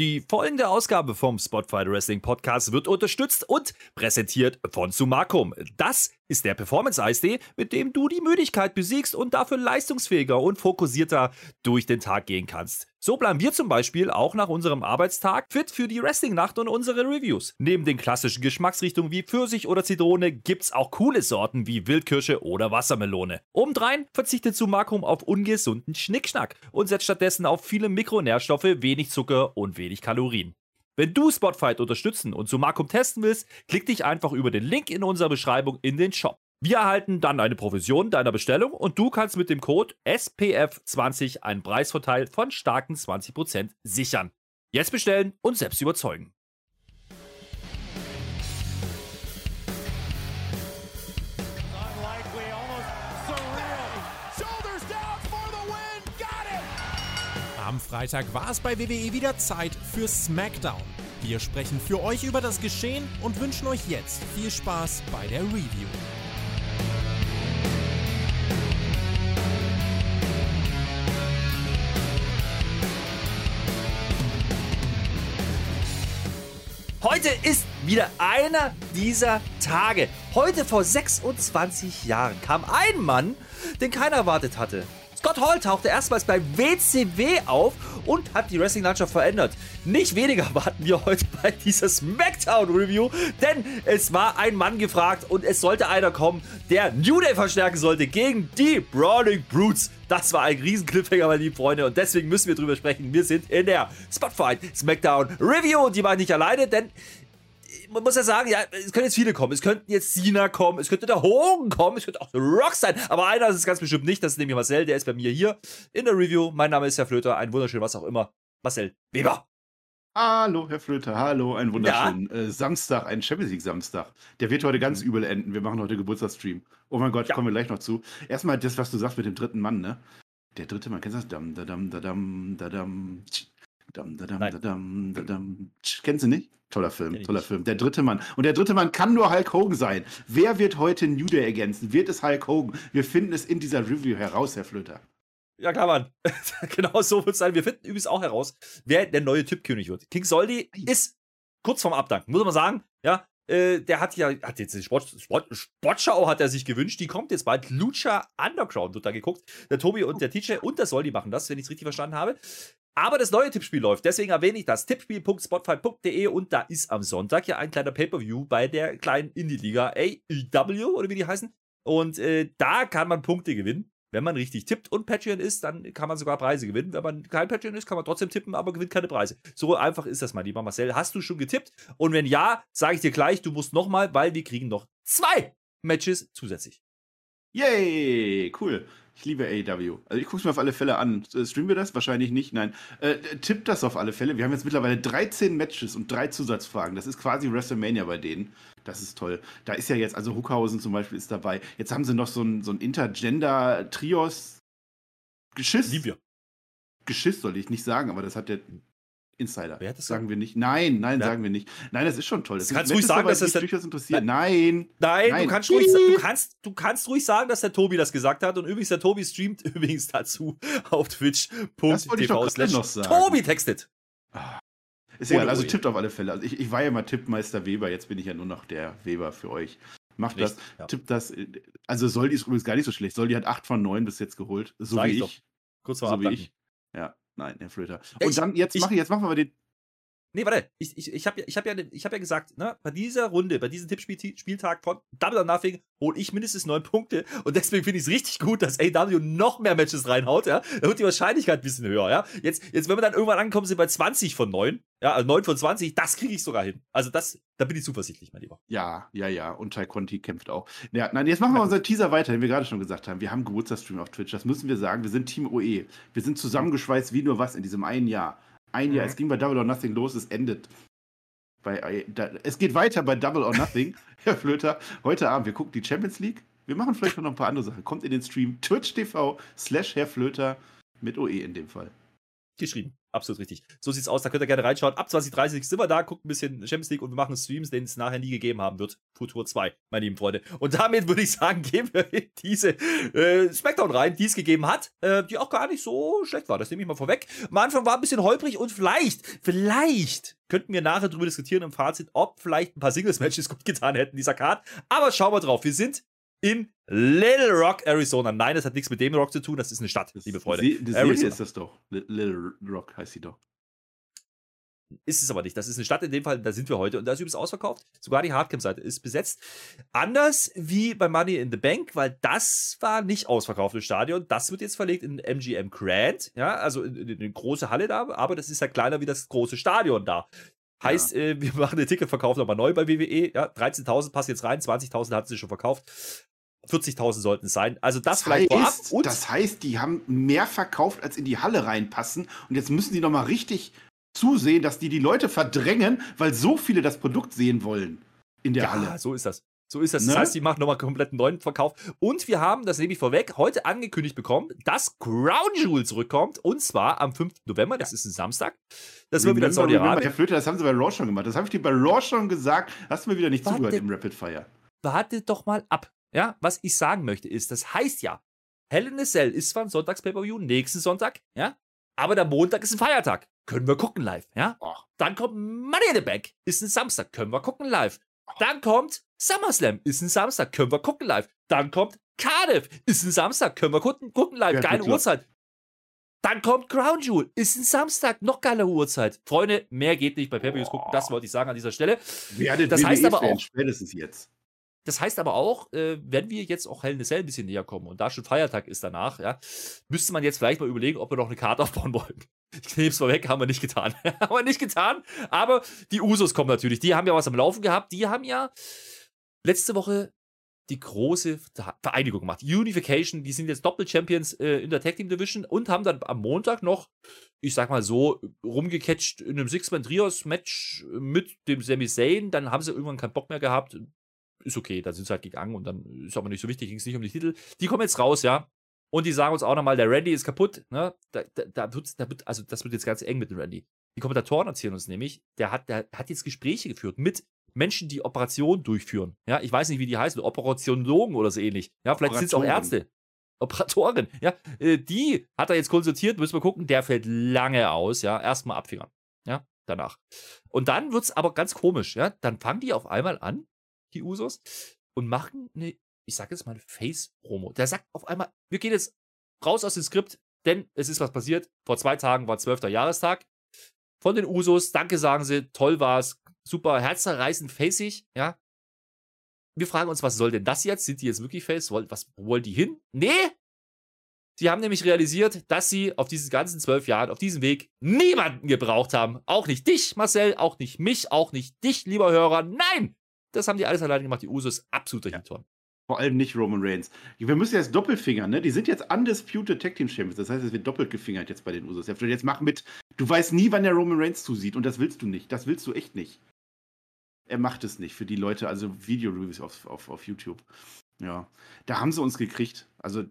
Die folgende Ausgabe vom Spotfight Wrestling Podcast wird unterstützt und präsentiert von Sumakum. Das ist der Performance-Eistee, mit dem du die Müdigkeit besiegst und dafür leistungsfähiger und fokussierter durch den Tag gehen kannst. So bleiben wir zum Beispiel auch nach unserem Arbeitstag fit für die Wrestling-Nacht und unsere Reviews. Neben den klassischen Geschmacksrichtungen wie Pfirsich oder Zitrone gibt's auch coole Sorten wie Wildkirsche oder Wassermelone. Obendrein verzichtet Sumakum auf ungesunden Schnickschnack und setzt stattdessen auf viele Mikronährstoffe, wenig Zucker und wenig Kalorien. Wenn du Spotfight unterstützen und Sumakum testen willst, klick dich einfach über den Link in unserer Beschreibung in den Shop. Wir erhalten dann eine Provision deiner Bestellung und du kannst mit dem Code SPF20 einen Preisvorteil von starken 20% sichern. Jetzt bestellen und selbst überzeugen. Am Freitag war es bei WWE wieder Zeit für SmackDown. Wir sprechen für euch über das Geschehen und wünschen euch jetzt viel Spaß bei der Review. Heute ist wieder einer dieser Tage. Heute vor 26 Jahren kam ein Mann, den keiner erwartet hatte. Scott Hall tauchte erstmals bei WCW auf und hat die Wrestling-Landschaft verändert. Nicht weniger warten wir heute bei dieser SmackDown-Review, denn es war ein Mann gefragt und es sollte einer kommen, der New Day verstärken sollte gegen die Brawling Brutes. Das war ein riesen Cliffhanger, meine lieben Freunde, und deswegen müssen wir drüber sprechen. Wir sind in der Spotfight SmackDown Review und die war nicht alleine, denn man muss ja sagen, ja, es können jetzt viele kommen. Es könnten jetzt Cena kommen, es könnte der Hogan kommen, es könnte auch der Rock sein. Aber einer ist es ganz bestimmt nicht. Das ist nämlich Marcel, der ist bei mir hier in der Review. Mein Name ist Herr Flöter, ein wunderschön, was auch immer. Marcel Weber. Hallo, Herr Flöter, hallo, ein wunderschönen äh, Samstag, ein Champions League Samstag. Der wird heute ganz übel enden. Wir machen heute Geburtstagsstream. Oh mein Gott, Ja. kommen wir gleich noch zu. Erstmal das, was du sagst mit dem dritten Mann, ne? Der dritte Mann, kennst du das? Dam, da, dam, da, dam, da, dam, tsch. Dam, da, Nein. da, dam, da, tsch. Kennst du nicht? Toller Film, Kenn toller. Film. Der dritte Mann. Und der dritte Mann kann nur Hulk Hogan sein. Wer wird heute New Day ergänzen? Wird es Hulk Hogan? Wir finden es in dieser Review heraus, Herr Flöter. Ja, klar, Mann. genau so wird es sein. Wir finden übrigens auch heraus, wer der neue Tippkönig wird. King Soldi ist kurz vorm Abdanken, muss man sagen. Ja, äh, der hat ja, hat jetzt die Sport, Sport, Sportschau hat er sich gewünscht, die kommt jetzt bald. Lucha Underground wird da geguckt. Der Tobi und der TJ und der Soldi machen das, wenn ich es richtig verstanden habe. Aber das neue Tippspiel läuft, deswegen erwähne ich das. Tippspiel.spotfight.de und da ist am Sonntag ja ein kleiner Pay-Per-View bei der kleinen Indie-Liga AEW oder wie die heißen. Und äh, da kann man Punkte gewinnen. Wenn man richtig tippt und Patreon ist, dann kann man sogar Preise gewinnen. Wenn man kein Patreon ist, kann man trotzdem tippen, aber gewinnt keine Preise. So einfach ist das, mein lieber Marcel. Hast du schon getippt? Und wenn ja, sage ich dir gleich, du musst nochmal, weil wir kriegen noch zwei Matches zusätzlich. Yay, cool. Ich liebe AEW. Also ich gucke es mir auf alle Fälle an. Äh, Streamen wir das? Wahrscheinlich nicht. Nein. Äh, tippt das auf alle Fälle. Wir haben jetzt mittlerweile 13 Matches und drei Zusatzfragen. Das ist quasi WrestleMania bei denen. Das ist toll. Da ist ja jetzt, also Huckhausen zum Beispiel ist dabei. Jetzt haben sie noch so ein, so ein Intergender-Trios. Geschiss. Lieben wir. Geschiss soll ich nicht sagen, aber das hat der Insider. Wer hat das sagen wir nicht. Nein, nein, Wer- sagen wir nicht. Nein, das ist schon toll. Das Du kannst ruhig sagen, dass das durchaus interessiert. Nein. Nein, Nein. Du, kannst ruhig, du, kannst, du kannst ruhig sagen, dass der Tobi das gesagt hat. Und übrigens, der Tobi streamt übrigens dazu auf twitch.tv slash. Tobi textet. Ist egal, also tippt auf alle Fälle. Also ich, ich war ja mal Tippmeister Weber, jetzt bin ich ja nur noch der Weber für euch. Macht das, ja. tippt das. Also Soldi ist übrigens gar nicht so schlecht. Soldi hat 8 von 9 bis jetzt geholt. So Sag wie ich ich. Kurz vor So wie ich. Ja, nein, Herr Flöter. Und ich- dann, jetzt mach ich, jetzt machen wir den. Nee, warte. Ich, ich, ich habe ja, ich hab ja, ich hab ja gesagt, ne, bei dieser Runde, bei diesem Tippspieltag von Double or Nothing hole ich mindestens neun Punkte. Und deswegen finde ich es richtig gut, dass AW noch mehr Matches reinhaut. Ja? Da wird die Wahrscheinlichkeit ein bisschen höher. Ja? Jetzt, jetzt, wenn wir dann irgendwann ankommen, sind wir bei 20 von 9. Ja, also 9 von 20. Das kriege ich sogar hin. Also, das, da bin ich zuversichtlich, mein Lieber. Ja, ja, ja. Und Tai Conti kämpft auch. Ja, nein, jetzt machen wir unseren Teaser weiter, den wir gerade schon gesagt haben. Wir haben Geburtstagsstream auf Twitch. Das müssen wir sagen. Wir sind Team OE. Wir sind zusammengeschweißt wie nur was in diesem einen Jahr. Ein Jahr. Mhm. Es ging bei Double or Nothing los. Es endet. Bei, da, es geht weiter bei Double or Nothing. Herr Flöter, heute Abend, wir gucken die Champions League. Wir machen vielleicht noch ein paar andere Sachen. Kommt in den Stream Twitch TV slash Herr Flöter mit OE in dem Fall. Geschrieben. Absolut richtig. So sieht's aus. Da könnt ihr gerne reinschauen. Ab 2030 sind wir da, gucken ein bisschen Champions League und wir machen Streams, den es nachher nie gegeben haben wird. Futur 2, meine lieben Freunde. Und damit würde ich sagen, gehen wir in diese äh, Smackdown rein, die es gegeben hat, äh, die auch gar nicht so schlecht war. Das nehme ich mal vorweg. Am Anfang war ein bisschen holprig und vielleicht, vielleicht könnten wir nachher darüber diskutieren im Fazit, ob vielleicht ein paar Singles-Matches gut getan hätten, dieser Card. Aber schauen wir drauf. Wir sind in Little Rock, Arizona. Nein, das hat nichts mit dem Rock zu tun, das ist eine Stadt, liebe Freunde. Die, die Serie ist das doch. Little Rock heißt sie doch. Ist es aber nicht. Das ist eine Stadt in dem Fall, da sind wir heute und da ist übrigens ausverkauft. Sogar die Hardcamp-Seite ist besetzt. Anders wie bei Money in the Bank, weil das war nicht ausverkauftes Stadion. Das wird jetzt verlegt in MGM Grand, ja, also in, in eine große Halle da, aber das ist ja kleiner wie das große Stadion da. Heißt, ja. äh, wir machen den Ticketverkauf nochmal neu bei WWE. Ja, 13.000 passt jetzt rein, 20.000 hatten sie schon verkauft. 40.000 sollten es sein. Also das, das vielleicht heißt, vorab. Und das heißt, die haben mehr verkauft, als in die Halle reinpassen. Und jetzt müssen die nochmal richtig zusehen, dass die die Leute verdrängen, weil so viele das Produkt sehen wollen in der ja, Halle. So ist das. So ist das. Ne? Das heißt, die machen nochmal komplett einen neuen Verkauf. Und wir haben, das nehme ich vorweg, heute angekündigt bekommen, dass Crown Jewel zurückkommt. Und zwar am 5. November. Das ist ein Samstag. Das wird wieder in Saudi-Arabien. Herr Flöte, das haben sie bei Raw schon gemacht. Das habe ich dir bei Raw schon gesagt. Hast du mir wieder nicht warte, zugehört im Rapid Fire. Warte doch mal ab. Ja, was ich sagen möchte ist, das heißt ja, Hell in a Cell ist zwar ein Sonntags-Pay-Per-View, nächsten Sonntag, ja, aber der Montag ist ein Feiertag. Können wir gucken live, ja? Dann kommt Money in the Bank, ist ein Samstag, können wir gucken live. Dann kommt SummerSlam, ist ein Samstag, können wir gucken live. Dann kommt Cardiff, ist ein Samstag, können wir gucken, gucken live, ja, geile Uhrzeit. Dann kommt Crown Jewel, ist ein Samstag, noch geile Uhrzeit. Freunde, mehr geht nicht bei Pay-Per-Views gucken, das wollte ich sagen an dieser Stelle. das heißt aber auch, spätestens jetzt. Das heißt aber auch, äh, wenn wir jetzt auch Hell in a Cell ein bisschen näher kommen und da schon Feiertag ist danach, ja, müsste man jetzt vielleicht mal überlegen, ob wir noch eine Karte aufbauen wollen. Ich nehme es mal weg, haben wir nicht getan. haben wir nicht getan. Aber die Usos kommen natürlich. Die haben ja was am Laufen gehabt. Die haben ja letzte Woche die große Vereinigung gemacht. Unification, die sind jetzt Doppel-Champions äh, in der Tag Team Division und haben dann am Montag noch, ich sag mal so, rumgecatcht in einem Six-Man-Trios-Match mit dem Sami Zayn. Dann haben sie irgendwann keinen Bock mehr gehabt ist okay, da sind sie halt gegangen und dann ist aber nicht so wichtig, ging es nicht um die Titel. Die kommen jetzt raus, ja. Und die sagen uns auch nochmal, der Randy ist kaputt, ne? Da, da, da, wird, da wird, also das wird jetzt ganz eng mit dem Randy. Die Kommentatoren erzählen uns nämlich, der hat, der hat jetzt Gespräche geführt mit Menschen, die Operationen durchführen. Ja, ich weiß nicht, wie die heißen, Operationologen oder so ähnlich. Ja, vielleicht sind es auch Ärzte. Operatorin, ja, äh, die hat er jetzt konsultiert, müssen wir gucken, der fällt lange aus, ja, erstmal abfingern, ja, danach. Und dann wird es aber ganz komisch, ja, dann fangen die auf einmal an, die Usos, und machen eine, ich sag jetzt mal, Face-Promo. Der sagt auf einmal, wir gehen jetzt raus aus dem Skript, denn es ist was passiert. Vor zwei Tagen war 12. Jahrestag von den Usos. Danke, sagen sie, toll war's, super, herzerreißend, facig, ja. Wir fragen uns, was soll denn das jetzt? Sind die jetzt wirklich face? Was wollen die hin? Nee! Sie haben nämlich realisiert, dass sie auf diesen ganzen zwölf Jahren, auf diesem Weg, niemanden gebraucht haben. Auch nicht dich, Marcel, auch nicht mich, auch nicht dich, lieber Hörer. Nein! Das haben die alles alleine gemacht. Die Usos absoluter ja. Hinton. Vor allem nicht Roman Reigns. Wir müssen jetzt doppelt fingern, ne? Die sind jetzt undisputed Tag Team Champions. Das heißt, es wird doppelt gefingert jetzt bei den Usos. Jetzt mach mit. Du weißt nie, wann der Roman Reigns zusieht. Und das willst du nicht. Das willst du echt nicht. Er macht es nicht für die Leute, also Video-Reviews auf, auf, auf YouTube. Ja. Da haben sie uns gekriegt. Also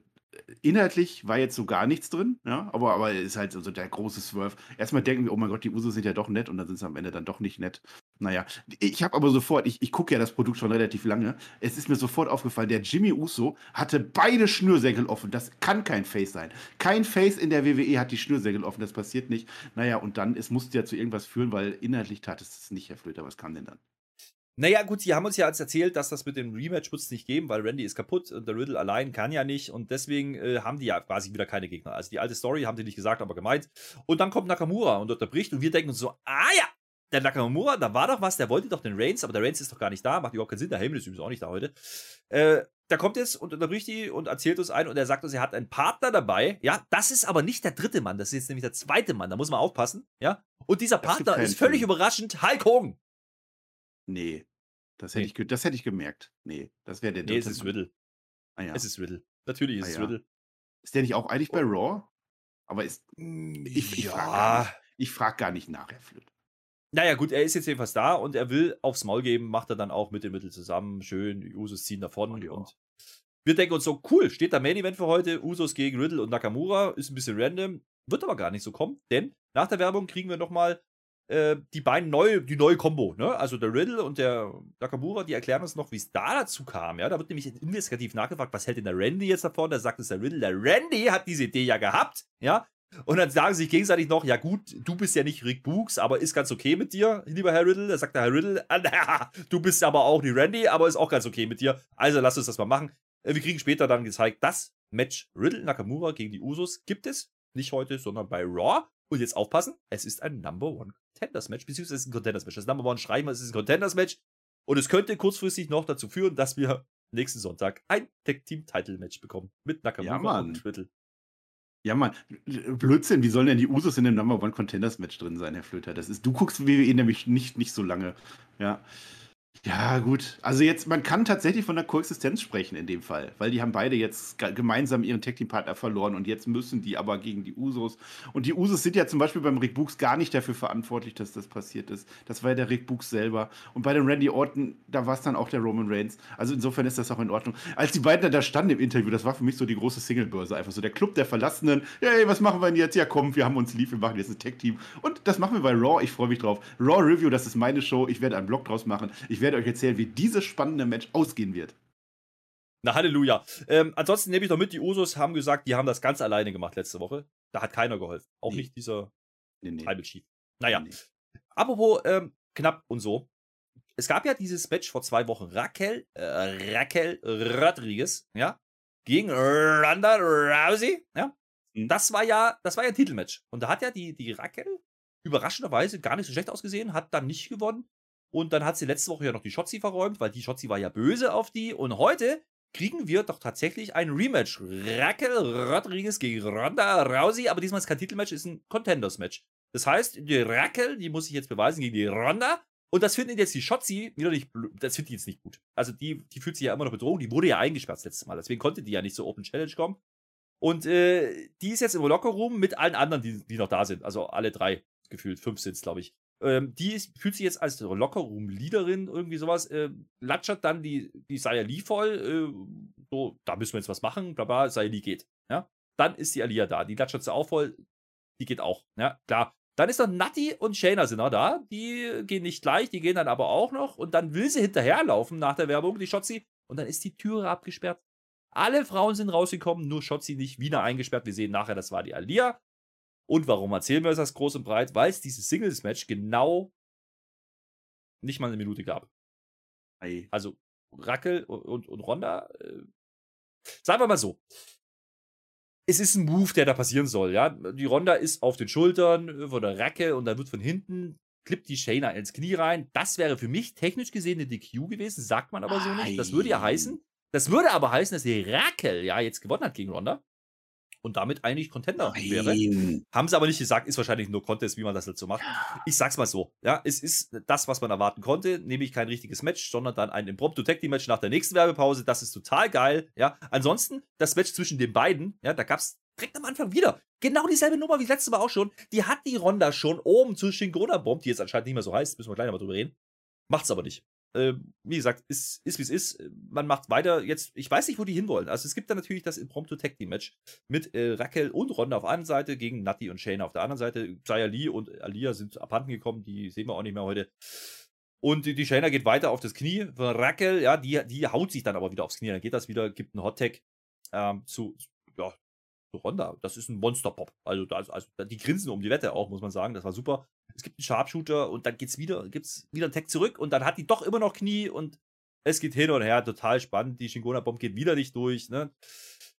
inhaltlich war jetzt so gar nichts drin, ja, aber, aber ist halt so der große Swerve. Erstmal denken wir, oh mein Gott, die Usos sind ja doch nett und dann sind sie am Ende dann doch nicht nett. Naja, ich habe aber sofort, ich, ich gucke ja das Produkt schon relativ lange, es ist mir sofort aufgefallen, der Jimmy Uso hatte beide Schnürsenkel offen. Das kann kein Face sein. Kein Face in der WWE hat die Schnürsenkel offen, das passiert nicht. Naja, und dann, es musste ja zu irgendwas führen, weil inhaltlich tat es das nicht, Herr Flöter. Was kam denn dann? Naja, gut, sie haben uns ja jetzt erzählt, dass das mit dem Rematch wird es nicht geben, weil Randy ist kaputt und der Riddle allein kann ja nicht und deswegen äh, haben die ja quasi wieder keine Gegner. Also die alte Story haben sie nicht gesagt, aber gemeint. Und dann kommt Nakamura und unterbricht und wir denken uns so, ah ja, der Nakamura, da war doch was, der wollte doch den Reigns, aber der Reigns ist doch gar nicht da, macht überhaupt keinen Sinn, der Heyman ist übrigens auch nicht da heute. Äh, der kommt jetzt und unterbricht die und erzählt uns ein und er sagt uns, er hat einen Partner dabei. Ja, das ist aber nicht der dritte Mann, das ist jetzt nämlich der zweite Mann, da muss man aufpassen. Ja, und dieser Partner ist völlig Film. überraschend Hulk Hogan. Nee. Das hätte, nee. ich, das hätte ich gemerkt. Nee, das wäre der Nee, es ist Riddle. Ah, ja. Es ist Riddle. Natürlich ist ah, es ja. Riddle. Ist der nicht auch eigentlich bei Raw? Aber ist. Hm, ich, ich ja. frage gar, frag gar nicht nach, Herr Flöte. Naja, gut, er ist jetzt jedenfalls da und er will aufs Maul geben, macht er dann auch mit dem Mittel zusammen. Schön, die Usos ziehen davon. Oh, und wir denken uns so, cool, steht da Main Event für heute, Usos gegen Riddle und Nakamura, ist ein bisschen random, wird aber gar nicht so kommen, denn Nach der Werbung kriegen wir nochmal äh, die beiden neue, die neue Combo, ne? Also der Riddle und der Nakamura, die erklären uns noch, wie es da dazu kam, ja? Da wird nämlich investigativ nachgefragt, was hält denn der Randy jetzt davon? Da sagt es der Riddle, der Randy hat diese Idee ja gehabt, ja? Und dann sagen sie sich gegenseitig noch, ja gut, du bist ja nicht Rick Books, aber ist ganz okay mit dir, lieber Herr Riddle. Da sagt der Herr Riddle, ah, du bist aber auch die Randy, aber ist auch ganz okay mit dir. Also lass uns das mal machen. Äh, wir kriegen später dann gezeigt, das Match Riddle Nakamura gegen die Usos gibt es. Nicht heute, sondern bei Raw. Und jetzt aufpassen, es ist ein Number One Contenders Match, beziehungsweise es ist ein Contenders Match. Das Number One schreiben wir, es ist ein Contenders Match. Und es könnte kurzfristig noch dazu führen, dass wir nächsten Sonntag ein Tag Team Title Match bekommen. Mit Nakamura Ja, und Riddle. Ja, Mann, Blödsinn, wie sollen denn die Usos in dem Number One Contenders Match drin sein, Herr Flöter? Das ist, du guckst WWE nämlich nicht, nicht so lange. Ja. Ja, gut. Also jetzt, man kann tatsächlich von der Koexistenz sprechen in dem Fall, weil die haben beide jetzt ge- gemeinsam ihren Tag Team Partner verloren und jetzt müssen die aber gegen die Usos. Und die Usos sind ja zum Beispiel beim Rick Books gar nicht dafür verantwortlich, dass das passiert ist. Das war ja der Rick Books selber. Und bei dem Randy Orton, da war es dann auch der Roman Reigns. Also insofern ist das auch in Ordnung. Als die beiden da standen im Interview, das war für mich so die große Singlebörse. Einfach so der Club der Verlassenen. Hey, was machen wir denn jetzt? Ja, komm, wir haben uns lieb, wir machen jetzt ein Tag Team. Und das machen wir bei Raw. Ich freue mich drauf. Raw Review, das ist meine Show. Ich werde einen Blog draus machen. Ich werde euch erzählen, wie dieses spannende Match ausgehen wird. Na, Halleluja. Ähm, ansonsten nehme ich noch mit, die Usos haben gesagt, die haben das ganz alleine gemacht letzte Woche. Da hat keiner geholfen. Auch Nee. nicht dieser Nee, nee. Tribal Chief. Naja, Nee. apropos ähm, knapp und so. Es gab ja dieses Match vor zwei Wochen. Raquel, äh, Raquel Rodriguez, ja, gegen Ronda Rousey, ja. Mhm. Das war ja, das war ja ein Titelmatch. Und da hat ja die, die Raquel überraschenderweise gar nicht so schlecht ausgesehen, hat dann nicht gewonnen. Und dann hat sie letzte Woche ja noch die Shotzi verräumt, weil die Shotzi war ja böse auf die. Und heute kriegen wir doch tatsächlich ein Rematch. Raquel Rodriguez gegen Ronda Rousey, aber diesmal ist kein Titelmatch, ist ein Contenders-Match. Das heißt, die Raquel, die muss sich jetzt beweisen gegen die Ronda. Und das findet jetzt die Shotzi wieder nicht, das findet die jetzt nicht gut. Also die, die fühlt sich ja immer noch bedroht. Die wurde ja eingesperrt das letzte Mal. Deswegen konnte die ja nicht so Open Challenge kommen. Und äh, die ist jetzt im Lockerroom mit allen anderen, die, die noch da sind. Also alle drei gefühlt. Fünf sind es, glaube ich. Ähm, die ist, fühlt sich jetzt als Lockerroom-Leaderin, irgendwie sowas, äh, latschert dann die, die Saya Lee voll, äh, so, da müssen wir jetzt was machen, bla bla, Saya Lee geht. Ja? Dann ist die Alia da, die latschert sie auch voll, die geht auch, ja, klar. Dann ist noch Natti und Shayna sind noch da, die gehen nicht gleich, die gehen dann aber auch noch und dann will sie hinterherlaufen nach der Werbung, die Shotzi, und dann ist die Türe abgesperrt. Alle Frauen sind rausgekommen, nur Shotzi nicht, wieder eingesperrt. Wir sehen nachher, das war die Alia. Und warum erzählen wir das groß und breit? Weil es dieses Singles-Match genau nicht mal eine Minute gab. Ei. Also Rackel und, und, und Ronda, äh, sagen wir mal so. Es ist ein Move, der da passieren soll, ja. Die Ronda ist auf den Schultern äh, von der Racke und dann wird von hinten, klippt die Shayna ins Knie rein. Das wäre für mich technisch gesehen eine DQ gewesen, sagt man aber so nicht. Das würde ja Ei. heißen, das würde aber heißen, dass die Rackel ja jetzt gewonnen hat gegen Ronda und damit eigentlich Contender wäre. Nein. Haben sie aber nicht gesagt, ist wahrscheinlich nur Contest, wie man das halt so macht. Ich sag's mal so, ja, es ist das, was man erwarten konnte, nämlich kein richtiges Match, sondern dann ein Impromptu Tag Match nach der nächsten Werbepause. Das ist total geil, ja. Ansonsten, das Match zwischen den beiden, ja, da gab's direkt am Anfang wieder genau dieselbe Nummer wie das letzte Mal auch schon. Die hat die Ronda schon oben zu Shingona Bomb, die jetzt anscheinend nicht mehr so heißt, müssen wir gleich noch mal drüber reden. Macht's aber nicht. Ähm, wie gesagt, ist, ist wie es ist. Man macht weiter. Jetzt, ich weiß nicht, wo die hinwollen. Also es gibt dann natürlich das Impromptu Tag Team Match mit äh, Raquel und Ronda auf der einen Seite gegen Natti und Shayna auf der anderen Seite. Zaya Lee und Alia sind abhanden gekommen, die sehen wir auch nicht mehr heute. Und die, die Shayna geht weiter auf das Knie von Raquel, ja, die, die haut sich dann aber wieder aufs Knie. Dann geht das wieder, gibt einen Hot Tag ähm, zu, ja, Ronda. Das ist ein Monster-Pop. Also, da- also, die grinsen um die Wette auch, muss man sagen. Das war super. Es gibt einen Sharpshooter und dann geht's wieder, gibt's wieder einen Tag zurück und dann hat die doch immer noch Knie und es geht hin und her, total spannend. Die Shingona-Bomb geht wieder nicht durch. Ne?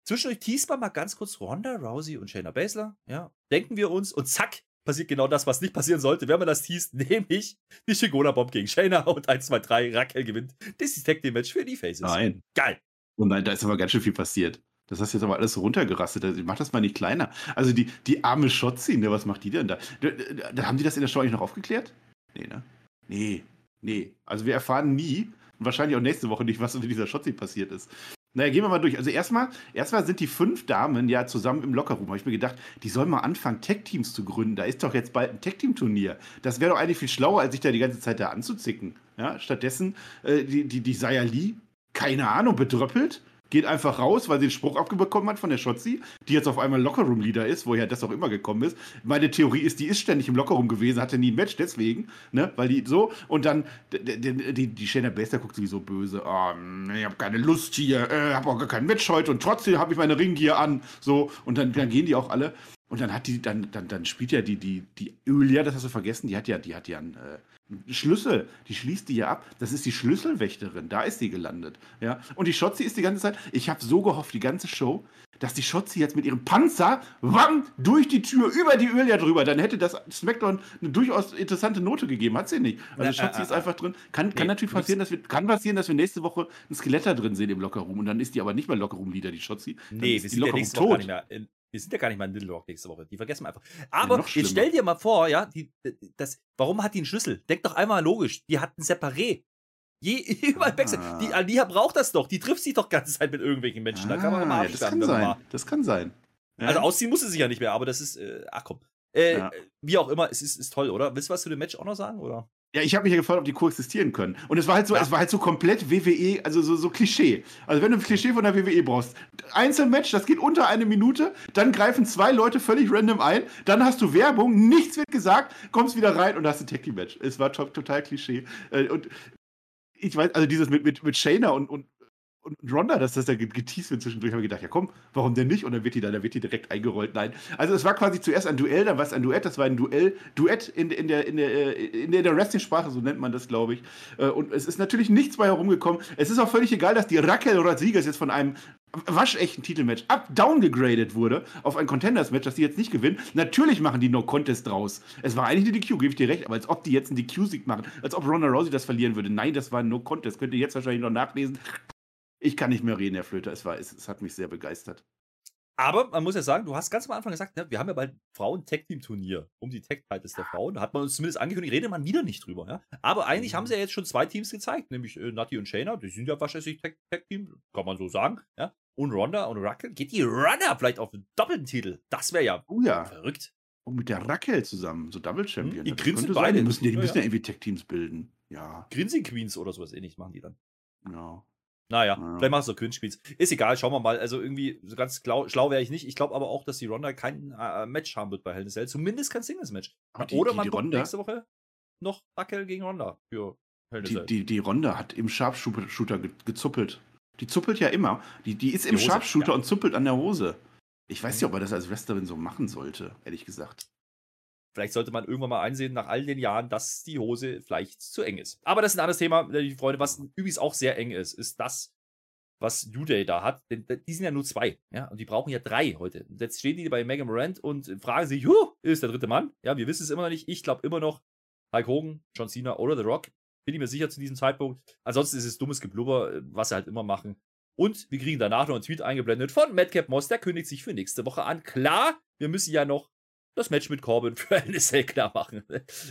Zwischendurch teast man mal ganz kurz Ronda, Rousey und Shayna Baszler. Ja, denken wir uns und zack, passiert genau das, was nicht passieren sollte, wenn man das teast, nämlich die Shingona-Bomb gegen Shayna und 1, 2, 3, Raquel gewinnt. Das ist Tag Match für die Faces. Nein. Geil. Oh nein, da ist aber ganz schön viel passiert. Das hast du jetzt aber alles runtergerastet. Also, Mach das mal nicht kleiner. Also die, die arme Schotzi, ne, was macht die denn da? Da, da? da haben die das in der Show eigentlich noch aufgeklärt? Nee, ne? Nee, nee. Also wir erfahren nie, und wahrscheinlich auch nächste Woche nicht, was mit dieser Schotzi passiert ist. Naja, gehen wir mal durch. Also erstmal, erstmal sind die fünf Damen ja zusammen im Lockerroom. Habe ich mir gedacht, die sollen mal anfangen, Tech-Teams zu gründen. Da ist doch jetzt bald ein Tech-Team-Turnier. Das wäre doch eigentlich viel schlauer, als sich da die ganze Zeit da anzuzicken. Ja, stattdessen äh, die, die, die Saya Lee, keine Ahnung, bedröppelt. Geht einfach raus, weil sie den Spruch abbekommen hat von der Shotzi, die jetzt auf einmal Lockerroom-Leader ist, woher das auch immer gekommen ist. Meine Theorie ist, die ist ständig im Lockerroom gewesen, hatte nie ein Match, deswegen, ne, weil die so, und dann, die, die, die, Shayna Baszler guckt sowieso böse, oh, ich habe keine Lust hier, äh, habe auch gar kein Match heute und trotzdem habe ich meine Ringgear an, so, und dann, dann gehen die auch alle. Und dann hat die, dann, dann, dann spielt ja die, die, die Julia, das hast du vergessen, die hat ja, die hat ja einen, äh, Schlüssel, die schließt die ja ab. Das ist die Schlüsselwächterin, da ist sie gelandet. Ja. Und die Schotzi ist die ganze Zeit, ich habe so gehofft, die ganze Show, dass die Schotzi jetzt mit ihrem Panzer wam, durch die Tür, über die Julia drüber, dann hätte das Smackdown eine durchaus interessante Note gegeben. Hat sie nicht. Also Na, Schotzi äh, ist äh, einfach drin. Kann, kann nee, natürlich passieren, dass wir, kann passieren, dass wir nächste Woche ein Skelett da drin sehen im Lockerroom und dann ist die aber nicht mehr Lockerroom-Leader, die Schotzi. Dann Nee, ist wir die sind ja Lockerroom nächste Woche gar nicht mehr. Wir sind ja gar nicht mal in Little Rock nächste Woche. Die vergessen wir einfach. Aber noch jetzt stell dir mal vor, ja, die, das, warum hat die einen Schlüssel? Denk doch einmal logisch. Die hat einen Separé. Je, überall Backstage. Ah. Die Alia braucht das doch. Die trifft sich doch ganze Zeit mit irgendwelchen Menschen. da kann man mal Ah, das absperren, kann sein. Das kann sein. Ja. Also ausziehen musste sie ja nicht mehr, aber das ist, äh, ach komm. Äh, Ja. Wie auch immer, es ist, ist toll, oder? Willst du was zu dem Match auch noch sagen, oder? Ja, ich habe mich ja gefragt, ob die koexistieren können. Und es war halt so, Ja. es war halt so komplett WWE, also so, so Klischee. Also wenn du ein Klischee von der WWE brauchst, Einzelmatch, das geht unter eine Minute, dann greifen zwei Leute völlig random ein, dann hast du Werbung, nichts wird gesagt, kommst wieder rein und hast ein Tag Match. Es war to total Klischee. Äh, Und ich weiß, also dieses mit, mit, mit Shayna und, und, und Ronda, dass das da ge- geteased wird zwischendurch, habe ich gedacht, ja komm, warum denn nicht? Und dann wird die da, dann wird die direkt eingerollt. Nein. Also es war quasi zuerst ein Duell, dann war es ein Duett, das war ein Duell, Duett in, in der, in der, äh, in der, in der Wrestling-Sprache, so nennt man das, glaube ich. Äh, Und es ist natürlich nichts bei herumgekommen. Es ist auch völlig egal, dass die Raquel Rodriguez jetzt von einem waschechten Titelmatch up downgegradet wurde auf ein Contenders-Match, das die jetzt nicht gewinnen. Natürlich machen die No Contest draus. Es war eigentlich eine DQ, gebe ich dir recht, aber als ob die jetzt einen DQ-Sieg machen, als ob Ronda Rousey das verlieren würde. Nein, das war ein No Contest. Könnt ihr jetzt wahrscheinlich noch nachlesen. Ich kann nicht mehr reden, Herr Flöter. Es, war, es, es hat mich sehr begeistert. Aber man muss ja sagen, du hast ganz am Anfang gesagt, ne, wir haben ja bald Frauen-Tag-Team-Turnier um die Tag-Titles der Frauen. Da hat man uns zumindest angekündigt, redet man wieder nicht drüber. Ja? Aber eigentlich haben sie ja jetzt schon zwei Teams gezeigt, nämlich äh, Nati und Shayna. Die sind ja wahrscheinlich Tag-Team, kann man so sagen. Ja? Und Ronda und Raquel. Geht die Runner vielleicht auf einen doppelten Titel? Das wäre ja Oh ja. verrückt. Und mit der Raquel zusammen, so Double Champion. Hm, die Das grinsen sein. beide. Die müssen, ja- die Ja, müssen ja. irgendwie Tech-Teams bilden. Ja, Grinsing Queens oder sowas ähnlich machen die dann. ja. Naja, Ja. vielleicht machst du Queens. Ist egal, schauen wir mal. Also irgendwie so ganz schlau, schlau wäre ich nicht. Ich glaube aber auch, dass die Ronda kein äh, Match haben wird bei Hell in a Cell. Zumindest kein Singles-Match. Die- Oder die- man die Ronda- nächste Woche noch Raquel gegen Ronda für Hell in a Die, Cell. die, die Ronda hat im Sharpshooter ge gezuppelt. Die zuppelt ja immer. Die, die ist im Hose, Sharpshooter ja. und zuppelt an der Hose. Ich weiß nicht, ob er das als Wrestlerin so machen sollte, ehrlich gesagt. Vielleicht sollte man irgendwann mal einsehen, nach all den Jahren, dass die Hose vielleicht zu eng ist. Aber das ist ein anderes Thema, äh, die Freunde. Was übrigens auch sehr eng ist, ist das, was New Day da hat. Denn die sind ja nur zwei. Ja, und die brauchen ja drei heute. Und jetzt stehen die bei Mega Morant und fragen sich, huh, ist der dritte Mann? Ja, wir wissen es immer noch nicht. Ich glaube immer noch Hulk Hogan, John Cena oder The Rock. Bin ich mir sicher zu diesem Zeitpunkt. Ansonsten ist es dummes Geblubber, äh, was sie halt immer machen. Und wir kriegen danach noch einen Tweet eingeblendet von Madcap Moss, der kündigt sich für nächste Woche an. Klar, wir müssen ja noch das Match mit Corbin für NSL klar machen.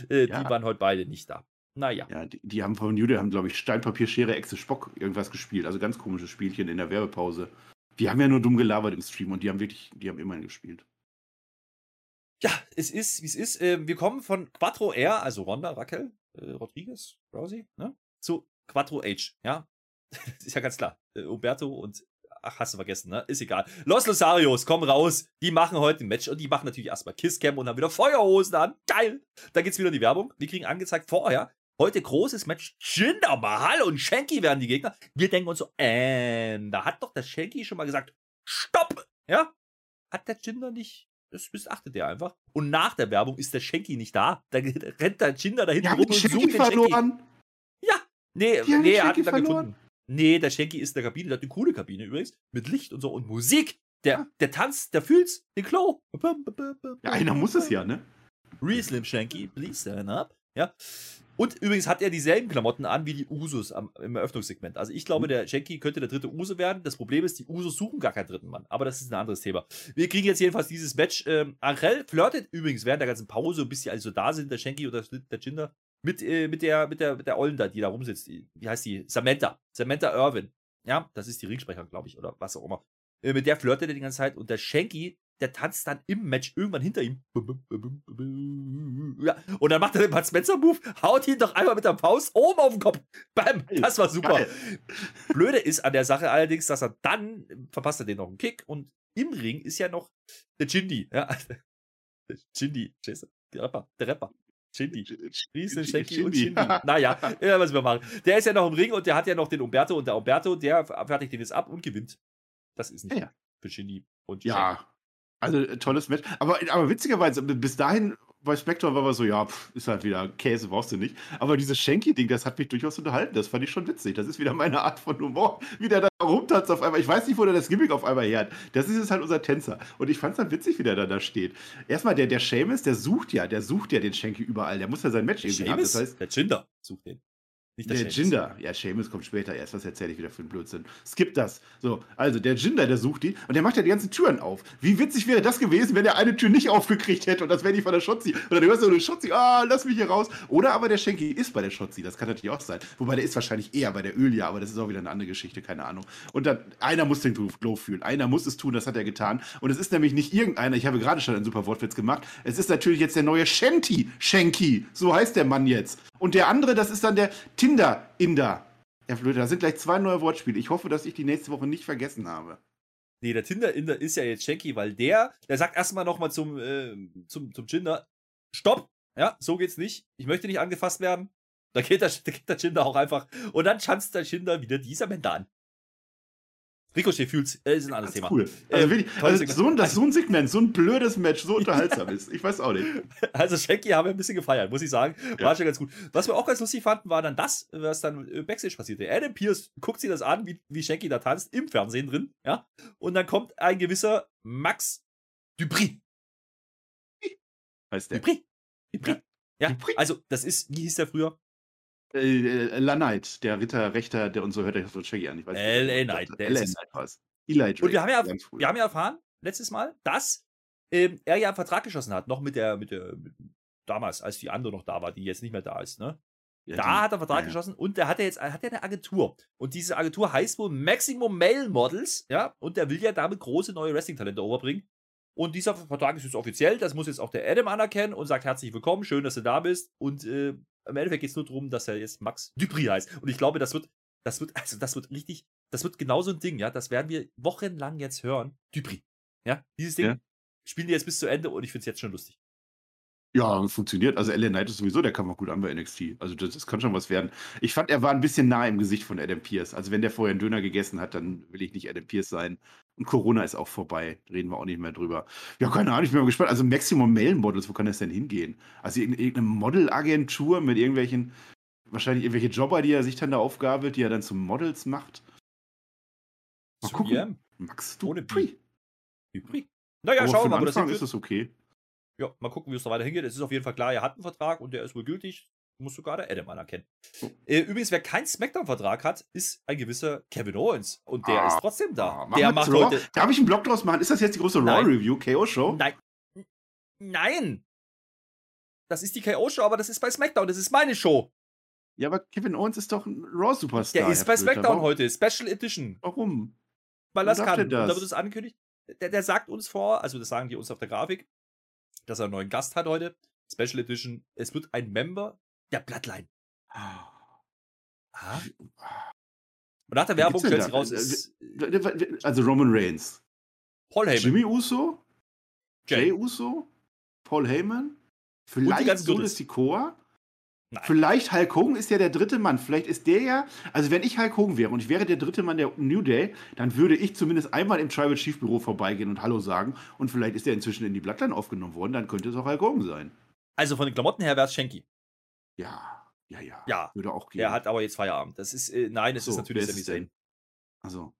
Äh, Ja. Die waren heute beide nicht da. Naja. Ja, die, die haben von Jude, haben, glaube ich, Steinpapier, Schere, Echse, Spock irgendwas gespielt. Also ganz komisches Spielchen in der Werbepause. Die haben ja nur dumm gelabert im Stream und die haben wirklich, die haben immerhin gespielt. Ja, es ist, wie es ist. Ähm, wir kommen von Quattro R, also Ronda, Raquel, äh, Rodriguez, Rousey, ne? zu Quattro H, ja? ist ja ganz klar. Äh, Umberto und, ach, hast du vergessen, ne? Ist egal. Los Losarios, komm raus. Die machen heute ein Match und die machen natürlich erstmal Kisscam und haben wieder Feuerhosen an. Geil. Da geht's wieder in die Werbung. Wir kriegen angezeigt vorher, heute großes Match. Jinder Mahal und Shanky werden die Gegner. Wir denken uns so, ähm, da hat doch der Shanky schon mal gesagt, stopp, ja? Hat der Jinder nicht das missachtet er einfach. Und nach der Werbung ist der Schenki nicht da. Da rennt der Jinder da hinten Die haben rum und Schenki sucht den Schenki. verloren. Nee, Die haben nee den er hat Schenki ihn dann verloren. gefunden. Nee, der Schenki ist in der Kabine. Der hat eine coole Kabine übrigens. Mit Licht und so und Musik. Der, der tanzt, der fühlt's, den Klo. Ja, einer muss es ja, ne? Reslim Shanky, please stand up. Ja. Und übrigens hat er dieselben Klamotten an wie die Usos am, im Eröffnungssegment. Also ich glaube, der Shanky könnte der dritte Uso werden. Das Problem ist, die Usos suchen gar keinen dritten Mann. Aber das ist ein anderes Thema. Wir kriegen jetzt jedenfalls dieses Match. Ähm, Angel flirtet übrigens während der ganzen Pause, bis die alle so da sind, der Shanky oder der Jinder, mit, äh, mit, der, mit, der, mit der Ollen da, die da rumsitzt. Die- Wie heißt die? Samantha. Samantha Irvin. Ja, das ist die Ringsprecherin, glaube ich, oder was auch immer. Äh, mit der flirtet er die ganze Zeit und der Shanky der tanzt dann im Match irgendwann hinter ihm. Ja, und dann macht er den Bud Spencer-Move, haut ihn doch einmal mit der Faust oben auf den Kopf. Bam, das war super. Geil. Blöde ist an der Sache allerdings, dass er dann verpasst er den noch einen Kick und im Ring ist ja noch der Jindy. Ja. Der Jindy, der Rapper, der Rapper. Jindy. Riesen, Shanky und. Shindy. Naja, ja, was wir machen. Der ist ja noch im Ring und der hat ja noch den Umberto und der Umberto, der fertigt den jetzt ab und gewinnt. Das ist nicht Ja. für Shindy und Ja, also äh, tolles Match. Aber, aber witzigerweise, bis dahin bei Spectre war man so, ja, pff, ist halt wieder Käse, brauchst du nicht. Aber dieses Shanky-Ding, das hat mich durchaus unterhalten. Das fand ich schon witzig. Das ist wieder meine Art von Humor. Wie der da rumtanzt auf einmal. Ich weiß nicht, wo der das Gimmick auf einmal her hat. Das ist jetzt halt unser Tänzer. Und ich fand es dann witzig, wie der da, da steht. Erstmal, der, der Seamus, der sucht ja, der sucht ja den Shanky überall. Der muss ja sein Match irgendwie haben. Das heißt, der Jinder sucht den. Nicht der, der. Jinder, ja, Seamus kommt später erst. Was erzähle ich wieder für einen Blödsinn? Skip das. So, also der Jinder, der sucht ihn und der macht ja die ganzen Türen auf. Wie witzig wäre das gewesen, wenn er eine Tür nicht aufgekriegt hätte und das wäre die von der Schotzi. Oder du hörst so eine Schotzi, ah, lass mich hier raus. Oder aber der Schenki ist bei der Schotzi, das kann natürlich auch sein. Wobei der ist wahrscheinlich eher bei der Ölia, aber das ist auch wieder eine andere Geschichte, keine Ahnung. Und dann, einer muss den Glow fühlen, einer muss es tun, das hat er getan. Und es ist nämlich nicht irgendeiner, ich habe gerade schon einen super Wortwitz gemacht, es ist natürlich jetzt der neue Shanti Schenki, so heißt der Mann jetzt. Und der andere, das ist dann der Tinder-Inder. Ja, Flöte, da sind gleich zwei neue Wortspiele. Ich hoffe, dass ich die nächste Woche nicht vergessen habe. Nee, der Tinder-Inder ist ja jetzt Shanky, weil der, der sagt erstmal nochmal zum, äh, zum, zum Jinder, stopp! Ja, so geht's nicht. Ich möchte nicht angefasst werden. Da geht der, da geht der Jinder auch einfach. Und dann schanzt der Jinder wieder dieser Männer an. Ricochet fühlt's, äh, ist ein anderes Thema. cool. Also, Ähm, wirklich, also so, ein, dass so ein Segment, so ein blödes Match so unterhaltsam ist. Ich weiß auch nicht. Also Shanky haben wir ein bisschen gefeiert, muss ich sagen. War schon ganz gut. Was wir auch ganz lustig fanden, war dann das, was dann äh, Backstage passierte. Adam Pierce guckt sich das an, wie, wie Shanky da tanzt, im Fernsehen drin, ja. Und dann kommt ein gewisser Max Dupri. Heißt der. Dupri. Dupri. Ja, Dupri. also das ist, wie hieß der früher? Äh, äh, La Knight, der Ritter, Rechter, der und so hört euch so Shaggy an. Ich weiß nicht, L.A. Knight, L.A. ist es. Knight war's. Eli Drake. Und wir haben ja, wir haben ja erfahren, letztes Mal, dass ähm, er ja einen Vertrag geschossen hat, noch mit der, mit der, mit, damals, als die andere noch da war, die jetzt nicht mehr da ist, ne? Ja, da die- hat er einen Vertrag ja, geschossen und der hat ja jetzt hat ja eine Agentur. Und diese Agentur heißt wohl Maximum Male Models, ja, und der will ja damit große neue Wrestling-Talente overbringen. Und dieser Vertrag ist jetzt offiziell, das muss jetzt auch der Adam anerkennen und sagt herzlich willkommen, schön, dass du da bist. Und äh, im Endeffekt geht es nur darum, dass er jetzt Max Dupri heißt. Und ich glaube, das wird, das wird, also das wird richtig, das wird genau so ein Ding, ja, das werden wir wochenlang jetzt hören. Dupri. Ja, dieses Ding Ja. spielen die jetzt bis zu Ende und ich finde es jetzt schon lustig. Ja, funktioniert. Also Ellen Knight ist sowieso, der kam auch gut an bei NXT. Also das, das kann schon was werden. Ich fand, er war ein bisschen nah im Gesicht von Adam Pierce. Also wenn der vorher einen Döner gegessen hat, dann will ich nicht Adam Pierce sein. Und Corona ist auch vorbei. Reden wir auch nicht mehr drüber. Ja, keine Ahnung, ich bin mal gespannt. Also Maximum Male Models, wo kann das denn hingehen? Also irgendeine Modelagentur mit irgendwelchen, wahrscheinlich irgendwelche Jobber, die er sich dann da aufgabelt, die er dann zu Models macht. Mal Zu gucken. EM. Max Ohne Dupri. Dupri. Naja, schauen wir mal, das Anfang hinführt. ist das okay. Ja, mal gucken, wie es da weiter hingeht. Es ist auf jeden Fall klar, er hat einen Vertrag und der ist wohl gültig. Muss sogar der Adam anerkennen. Äh, übrigens, wer keinen Smackdown-Vertrag hat, ist ein gewisser Kevin Owens. Und der Ah. ist trotzdem da. Ah, der macht heute. Darf ich einen Blog draus machen? Ist das jetzt die große. Raw-Review, KO-Show? Nein. Nein! Das ist die KO-Show, aber das ist bei SmackDown. Das ist meine Show. Ja, aber Kevin Owens ist doch ein Raw-Superstar. Der ist bei Flöter. SmackDown Warum- heute. Special Edition. Warum? Weil das kann. Und da wird es angekündigt. Der, der sagt uns vor, also das sagen die uns auf der Grafik, dass er einen neuen Gast hat heute. Special Edition. Es wird ein Member der Bloodline. Ah. Und nach der Wer Werbung stellt sich raus, ist Also Roman Reigns. Paul Heyman. Jimmy Uso? Jay Jay. Uso? Paul Heyman? Vielleicht Solis. Sikoa? Nein. Vielleicht Hulk Hogan ist ja der dritte Mann. Vielleicht ist der ja, also wenn ich Hulk Hogan wäre und ich wäre der dritte Mann der New Day, dann würde ich zumindest einmal im Tribal Chief Büro vorbeigehen und Hallo sagen. Und vielleicht ist er inzwischen in die Bloodline aufgenommen worden, dann könnte es auch Hulk Hogan sein. Also von den Klamotten her wäre es Shanky. Ja, ja, ja. Ja, Würde auch gehen. Der hat aber jetzt Feierabend. Das ist, äh, nein, es So, ist natürlich Sami? Zayn. Also,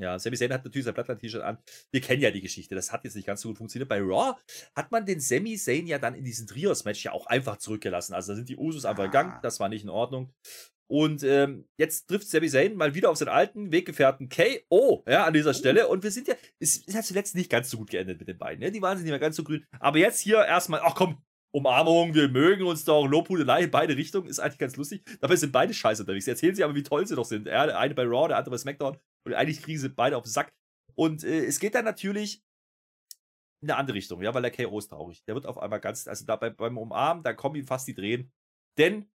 Ja, Sami Zayn hat natürlich sein Bloodline-T-Shirt an. Wir kennen ja die Geschichte. Das hat jetzt nicht ganz so gut funktioniert. Bei Raw hat man den Sami Zayn ja dann in diesem Trios-Match ja auch einfach zurückgelassen. Also da sind die Usos einfach Ah. gegangen. Das war nicht in Ordnung. Und ähm, jetzt trifft Sami Zayn mal wieder auf seinen alten Weggefährten KO ja, an dieser Stelle. Und wir sind ja, es, es hat zuletzt nicht ganz so gut geendet mit den beiden. Ne? Die waren nicht mehr ganz so grün. Aber jetzt hier erstmal, ach komm, Umarmung, wir mögen uns doch, Lobhudelei in beide Richtungen, ist eigentlich ganz lustig. Dabei sind beide scheiße unterwegs. Erzählen sie aber, wie toll sie doch sind. Ja, der eine bei Raw, der andere bei SmackDown. Und eigentlich kriegen sie beide auf den Sack. Und äh, es geht dann natürlich in eine andere Richtung, ja, weil der KO ist traurig. Der wird auf einmal ganz, also da bei, beim Umarmen, da kommen ihm fast die Drehen. Denn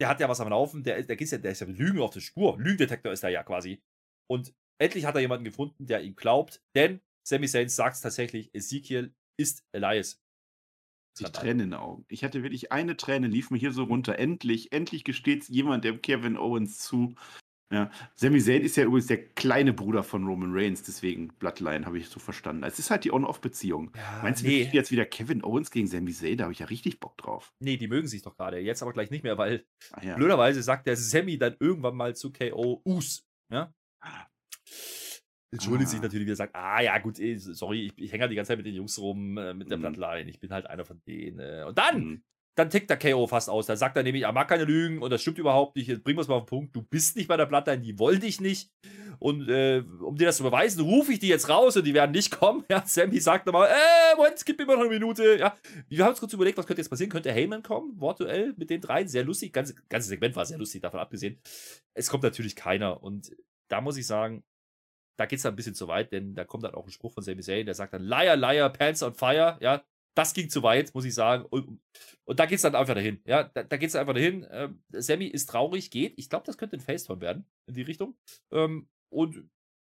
der hat ja was am Laufen, der, der, ist ja, der ist ja Lügen auf der Spur. Lügendetektor ist er ja quasi. Und endlich hat er jemanden gefunden, der ihm glaubt, denn Sammy Zayn sagt tatsächlich, Ezekiel ist Elias. Ich Tränen in den Augen. Ich hatte wirklich eine Träne, lief mir hier so runter. Endlich, endlich gesteht jemand dem Kevin Owens zu. Ja, Sami Zayn ist ja übrigens der kleine Bruder von Roman Reigns, deswegen Bloodline habe ich so verstanden. Es ist halt die On-Off-Beziehung. Ja, Meinst du, nee. jetzt wieder Kevin Owens gegen Sami Zayn? Da habe ich ja richtig Bock drauf. Nee, die mögen sich doch gerade. Jetzt aber gleich nicht mehr, weil ah, ja. blöderweise sagt der Sami dann irgendwann mal zu KO Us. Ja? Entschuldigt ah. sich natürlich wieder, sagt, ah ja, gut, ey, sorry, ich, ich hänge halt die ganze Zeit mit den Jungs rum, äh, mit der mhm. Bloodline, ich bin halt einer von denen. Äh. Und dann mhm dann tickt der KO fast aus. Da sagt er nämlich, er mag keine Lügen und das stimmt überhaupt nicht. Jetzt bringen wir es mal auf den Punkt. Du bist nicht bei der Bloodline, die wollte ich nicht. Und äh, um dir das zu beweisen, rufe ich die jetzt raus und die werden nicht kommen. Ja, Sammy sagt nochmal, äh, Moment, gib mir noch eine Minute. Ja, wir haben uns kurz überlegt, was könnte jetzt passieren. Könnte Heyman kommen, Wortduell mit den dreien. Sehr lustig. Ganze, ganze Segment war sehr lustig, davon abgesehen. Es kommt natürlich keiner. Und da muss ich sagen, da geht es dann ein bisschen zu weit, denn da kommt dann auch ein Spruch von Sami Zayn, der sagt dann, Liar, Liar, Pants on Fire. Ja, das ging zu weit, muss ich sagen. Und, und da geht es dann einfach dahin. Ja, da, da geht es einfach dahin. Ähm, Sammy ist traurig, geht. Ich glaube, das könnte ein Faceturn werden in die Richtung. Ähm, und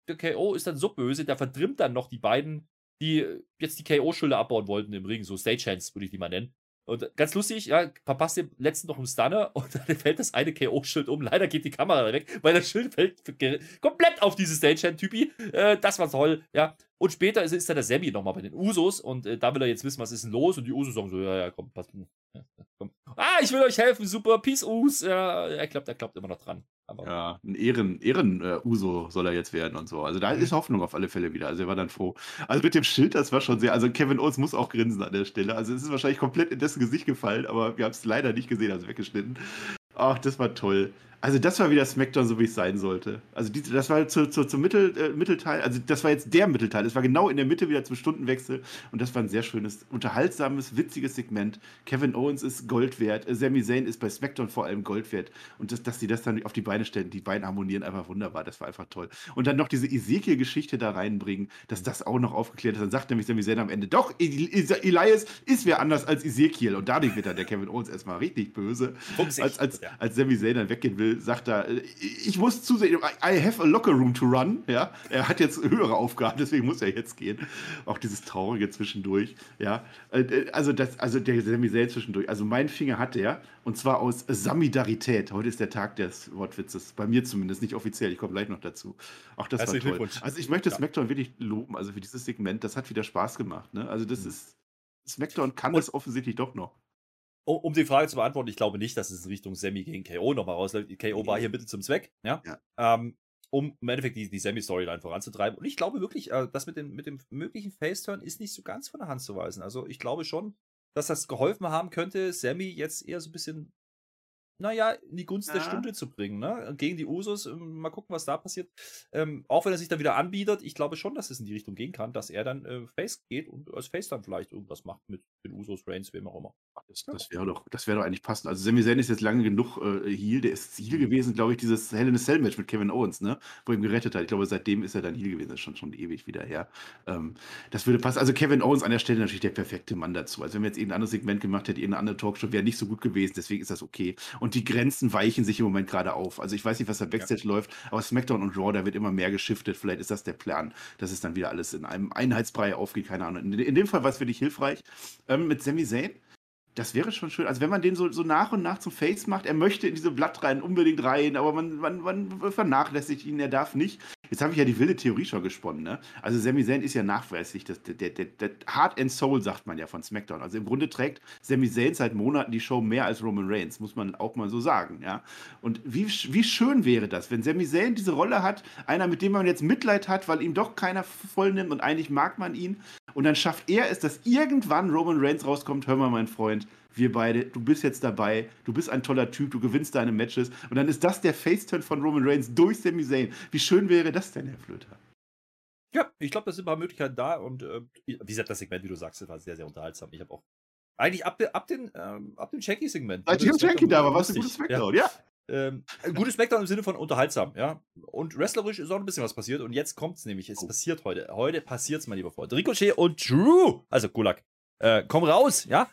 der KO ist dann so böse, der verdrimmt dann noch die beiden, die jetzt die KO-Schilder abbauen wollten im Ring. So Stagehands würde ich die mal nennen. Und ganz lustig, ja, verpasst den letzten noch einen Stunner und dann fällt das eine KO-Schild um. Leider geht die Kamera weg, weil das Schild fällt komplett auf diese Stagehand-Typi. Äh, das war toll, ja. Und später ist, ist dann der Sammy nochmal bei den Usos und äh, da will er jetzt wissen, was ist denn los. Und die Usos sagen so, ja, ja, komm, pass, komm. Ah, ich will euch helfen, super, Peace, Us. Ja, er glaubt, er glaubt immer noch dran. Aber ja, ein Ehren, Ehren äh, Uso soll er jetzt werden und so. Also da mhm. ist Hoffnung auf alle Fälle wieder. Also er war dann froh. Also mit dem Schild, das war schon sehr. Also Kevin Owens muss auch grinsen an der Stelle. Also es ist wahrscheinlich komplett in dessen Gesicht gefallen, aber wir haben es leider nicht gesehen, also weggeschnitten. Ach, das war toll. Also das war wieder SmackDown, so wie es sein sollte. Also die, das war zu, zu, zum Mittel, äh, Mittelteil, also das war jetzt der Mittelteil. Es war genau in der Mitte wieder zum Stundenwechsel und das war ein sehr schönes, unterhaltsames, witziges Segment. Kevin Owens ist Gold wert, äh, Sami Zayn ist bei SmackDown vor allem Gold wert und das, dass die das dann auf die Beine stellen, die beiden harmonieren einfach wunderbar, das war einfach toll. Und dann noch diese Ezekiel-Geschichte da reinbringen, dass das auch noch aufgeklärt ist. Dann sagt nämlich Sami Zayn am Ende, doch, Elias ist wer anders als Ezekiel und dadurch wird dann der Kevin Owens erstmal richtig böse, als, als, als Sami Zayn dann weggehen will sagt er, ich muss zusehen, I have a locker room to run. Ja, er hat jetzt höhere Aufgaben, deswegen muss er jetzt gehen. Auch dieses Traurige zwischendurch. Ja, äh, also, das, also der Sami Zayn zwischendurch. Also mein Finger hat er und zwar aus Samidarität. Heute ist der Tag des Wortwitzes. Bei mir zumindest, nicht offiziell. Ich komme gleich noch dazu. Auch das war toll. Also ich möchte ja. SmackDown wirklich loben, also für dieses Segment. Das hat wieder Spaß gemacht. Ne? Also das mhm. ist, SmackDown kann es offensichtlich doch noch um die Frage zu beantworten, ich glaube nicht, dass es in Richtung Semi gegen KO nochmal rausläuft. KO war hier bitte zum Zweck, ja. ja. Ähm, um im Endeffekt die, die Semi-Storyline voranzutreiben. Und ich glaube wirklich, äh, das mit, den, mit dem möglichen Face-Turn ist nicht so ganz von der Hand zu weisen. Also ich glaube schon, dass das geholfen haben könnte, Sammy jetzt eher so ein bisschen naja, in die Gunst ja. der Stunde zu bringen. Ne? Gegen die Usos, ähm, mal gucken, was da passiert. Ähm, auch wenn er sich dann wieder anbietet, ich glaube schon, dass es in die Richtung gehen kann, dass er dann äh, Face geht und als Face dann vielleicht irgendwas macht mit den Usos, Reigns, wem auch immer. Das, das wäre doch, das doch eigentlich passend. Also Sami Zayn ist jetzt lange genug äh, Heal. Der ist Heal gewesen, glaube ich, dieses Hell in a Cell Match mit Kevin Owens, ne? wo er ihn gerettet hat. Ich glaube, seitdem ist er dann Heal gewesen. Das ist schon, schon ewig wieder her. Ähm, das würde passen. Also Kevin Owens an der Stelle natürlich der perfekte Mann dazu. Also wenn wir jetzt irgendein anderes Segment gemacht hätten, irgendeine andere Talkshow, wäre nicht so gut gewesen. Deswegen ist das okay. Und die Grenzen weichen sich im Moment gerade auf. Also ich weiß nicht, was da Backstage ja. läuft, aber SmackDown und Raw, da wird immer mehr geschiftet. Vielleicht ist das der Plan, dass es dann wieder alles in einem Einheitsbrei aufgeht. Keine Ahnung. In, in dem Fall war es wirklich hilfreich. Ähm, mit Sami Zayn das wäre schon schön. Also wenn man den so, so nach und nach zum Face macht, er möchte in diese Blattreihen unbedingt rein, aber man, man, man vernachlässigt ihn, er darf nicht. Jetzt habe ich ja die wilde Theorie schon gesponnen, ne? Also Sami Zayn ist ja nachweislich, das, der, der, der Heart and Soul, sagt man ja von SmackDown. Also im Grunde trägt Sami Zayn seit Monaten die Show mehr als Roman Reigns, muss man auch mal so sagen, ja? Und wie, wie schön wäre das, wenn Sami Zayn diese Rolle hat, einer, mit dem man jetzt Mitleid hat, weil ihm doch keiner voll nimmt und eigentlich mag man ihn. Und dann schafft er es, dass irgendwann Roman Reigns rauskommt, hör mal, mein Freund, wir beide, du bist jetzt dabei, du bist ein toller Typ, du gewinnst deine Matches. Und dann ist das der Faceturn von Roman Reigns durch Sami Zayn. Wie schön wäre das denn, Herr Flöter? Ja, ich glaube, da sind ein paar Möglichkeiten da. Und äh, wie gesagt, das Segment, wie du sagst, war sehr, sehr unterhaltsam. Ich habe auch eigentlich ab, ab, den, ähm, ab dem Shanky-Segment. Als Jim Shanky da war, war es ein gutes Smackdown, ja. ja. Ähm, ein gutes Smackdown im Sinne von unterhaltsam, ja. Und wrestlerisch ist auch ein bisschen was passiert. Und jetzt kommt's nämlich. Es passiert heute. Heute passiert's, mein lieber Freund. Ricochet und Drew, also Kulak, äh, kommen raus, ja.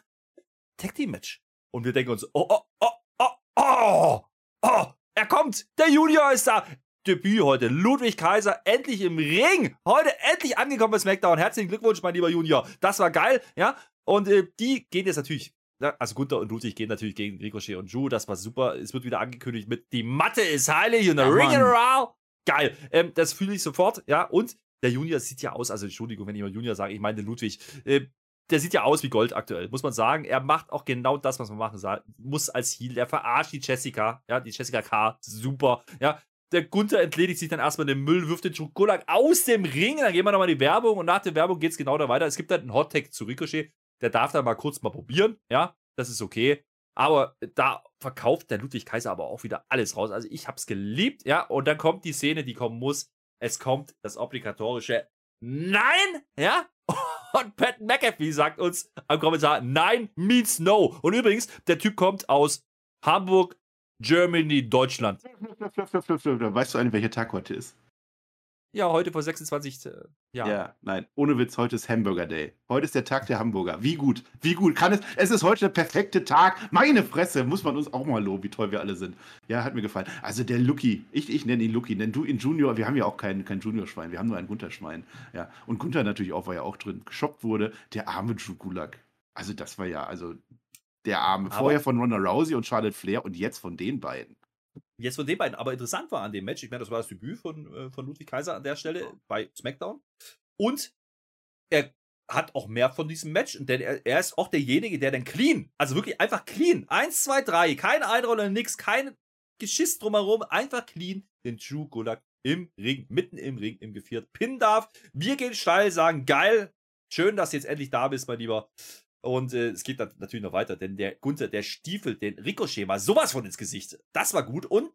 Tag Team Match. Und wir denken uns, oh, oh, oh, oh, oh, oh, er kommt. Der Junior ist da. Debüt heute. Ludwig Kaiser endlich im Ring. Heute endlich angekommen bei SmackDown. Herzlichen Glückwunsch, mein lieber Junior. Das war geil, ja. Und äh, die gehen jetzt natürlich also Gunther und Ludwig gehen natürlich gegen Ricochet und Drew. Das war super. Es wird wieder angekündigt mit Die Matte ist heilig und der Ja, Ring Mann. around. Geil. Ähm, das fühle ich sofort. Ja, und der Junior sieht ja aus, also Entschuldigung, wenn ich mal Junior sage, ich meine Ludwig. Äh, der sieht ja aus wie Gold aktuell, muss man sagen. Er macht auch genau das, was man machen muss als Heal. Er verarscht die Jessica, ja, die Jessica K. Super, ja. Der Gunther entledigt sich dann erstmal den Müll, wirft den Schokolak aus dem Ring. Dann gehen wir nochmal in die Werbung und nach der Werbung geht es genau da weiter. Es gibt dann einen Hot-Tag zu Ricochet. Der darf dann mal kurz mal probieren, ja. Das ist okay. Aber da verkauft der Ludwig Kaiser aber auch wieder alles raus. Also ich hab's geliebt, ja. Und dann kommt die Szene, die kommen muss. Es kommt das obligatorische Nein, ja. Und Pat McAfee sagt uns am Kommentar, Nein means no. Und übrigens, der Typ kommt aus Hamburg, Germany, Deutschland. Weißt du eigentlich, welcher Tag heute ist? Ja, heute vor 26 äh, Jahren. Ja, nein, ohne Witz, heute ist Hamburger Day. Heute ist der Tag der Hamburger. Wie gut, wie gut kann es? Es ist heute der perfekte Tag. Meine Fresse, muss man uns auch mal loben, wie toll wir alle sind. Ja, hat mir gefallen. Also der Lucky, ich, ich nenne ihn Lucky, nenn du ihn Junior. Wir haben ja auch kein, kein Junior-Schwein, wir haben nur ein Gunter-Schwein. Ja, und Gunther natürlich auch, weil er auch drin geshoppt wurde. Der arme Drew Gulak. Also das war ja, also der arme. Aber- Vorher von Ronda Rousey und Charlotte Flair und jetzt von den beiden. Jetzt von den beiden. Aber interessant war an dem Match, ich meine, das war das Debüt von, äh, von Ludwig Kaiser an der Stelle bei SmackDown. Und er hat auch mehr von diesem Match, denn er, er ist auch derjenige, der dann clean, also wirklich einfach clean, eins, zwei, drei, keine Einrolle, nix, kein Geschiss drumherum, einfach clean den Drew Gulak im Ring, mitten im Ring, im Geviert, pinnen darf. Wir gehen steil, sagen, geil, schön, dass du jetzt endlich da bist, mein Lieber. Und äh, es geht dann natürlich noch weiter, denn der Gunther, der stiefelt den Ricochet mal sowas von ins Gesicht. Das war gut. Und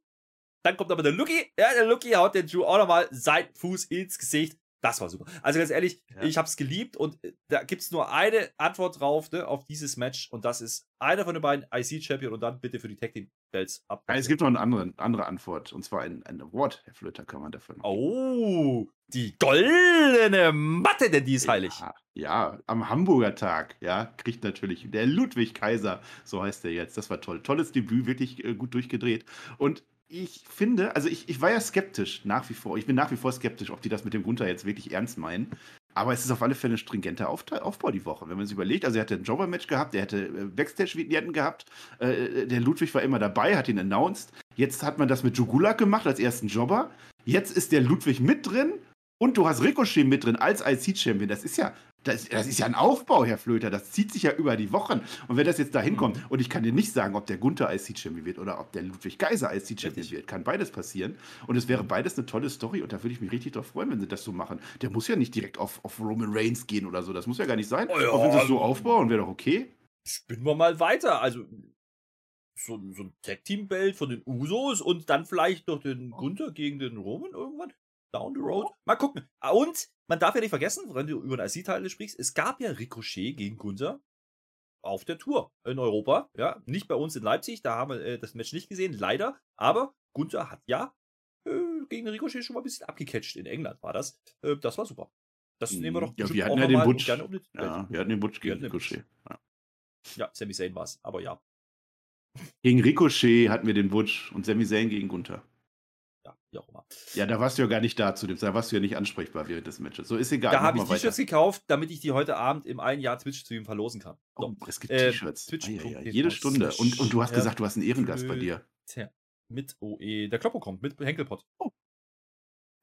dann kommt aber der Lucky. Ja, der Lucky haut den Drew auch nochmal seinen Fuß ins Gesicht. Das war super. Also ganz ehrlich, Ja. ich hab's geliebt und äh, da gibt's nur eine Antwort drauf, ne, auf dieses Match. Und das ist einer von den beiden IC-Champion und dann bitte für die Tag Team Belts ab. Nein, es gibt noch eine andere, andere Antwort. Und zwar ein, ein Award, Herr Flöter, kann man dafür noch. Oh, die goldene Matte, denn die ist heilig. Ja, ja, am Hamburger Tag, ja, kriegt natürlich der Ludwig Kaiser, so heißt er jetzt. Das war toll. Tolles Debüt, wirklich äh, gut durchgedreht. Und ich finde, also ich, ich war ja skeptisch nach wie vor. Ich bin nach wie vor skeptisch, ob die das mit dem Gunther jetzt wirklich ernst meinen. Aber es ist auf alle Fälle ein stringenter Aufbau die Woche, wenn man sich überlegt. Also er hatte ein Jobber-Match gehabt, er hätte äh, Backstage-Vignetten gehabt. Äh, der Ludwig war immer dabei, hat ihn announced. Jetzt hat man das mit Jugulak gemacht als ersten Jobber. Jetzt ist der Ludwig mit drin und du hast Ricochet mit drin als IC-Champion. Das ist ja, das, das ist ja ein Aufbau, Herr Flöter. Das zieht sich ja über die Wochen. Und wenn das jetzt da hinkommt, und ich kann dir nicht sagen, ob der Gunther IC-Champion wird oder ob der Ludwig Geiser IC-Champion wird, kann beides passieren. Und es wäre beides eine tolle Story und da würde ich mich richtig drauf freuen, wenn sie das so machen. Der muss ja nicht direkt auf, auf Roman Reigns gehen oder so. Das muss ja gar nicht sein. Oh ja, Aber wenn sie es so aufbauen, wäre doch okay. spinnen wir mal weiter. Also so, so ein Tag-Team-Belt von den Usos und dann vielleicht noch den Gunther gegen den Roman irgendwann. Down the road. Mal gucken. Ah, Und man darf ja nicht vergessen, wenn du über den IC-Teil sprichst, es gab ja Ricochet gegen Gunther auf der Tour in Europa. Ja, nicht bei uns in Leipzig, da haben wir äh, das Match nicht gesehen, leider. Aber Gunther hat ja äh, gegen Ricochet schon mal ein bisschen abgecatcht. In England war das. Äh, das war super. Das nehmen wir doch Mhm. Ja, wir hatten ja den Butch. gerne um. Ja, wir hatten den Butch gegen. Ricochet. Ja. Ja, Sami Zayn war es. Aber ja. Gegen Ricochet hatten wir den Butch und Sami Zayn gegen Gunther. Ja, wie auch immer. Ja, da warst du ja gar nicht da zu dem, da warst du ja nicht ansprechbar während des Matches. So ist egal. Da habe ich. T-Shirts gekauft, damit ich die heute Abend im einen Jahr Twitch-Stream verlosen kann. Oh, es gibt äh, T-Shirts. Twitch- Ah, ja, ja, jede Stunde. Und, und du hast gesagt, du hast einen Ehrengast bei dir. Tja, mit OE. Der Kloppo kommt, mit Henkelpott.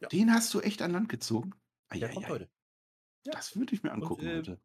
Ja. Den hast du echt an Land gezogen? Ah, Der ja, kommt ja. heute. Das würde ich mir angucken äh, heute.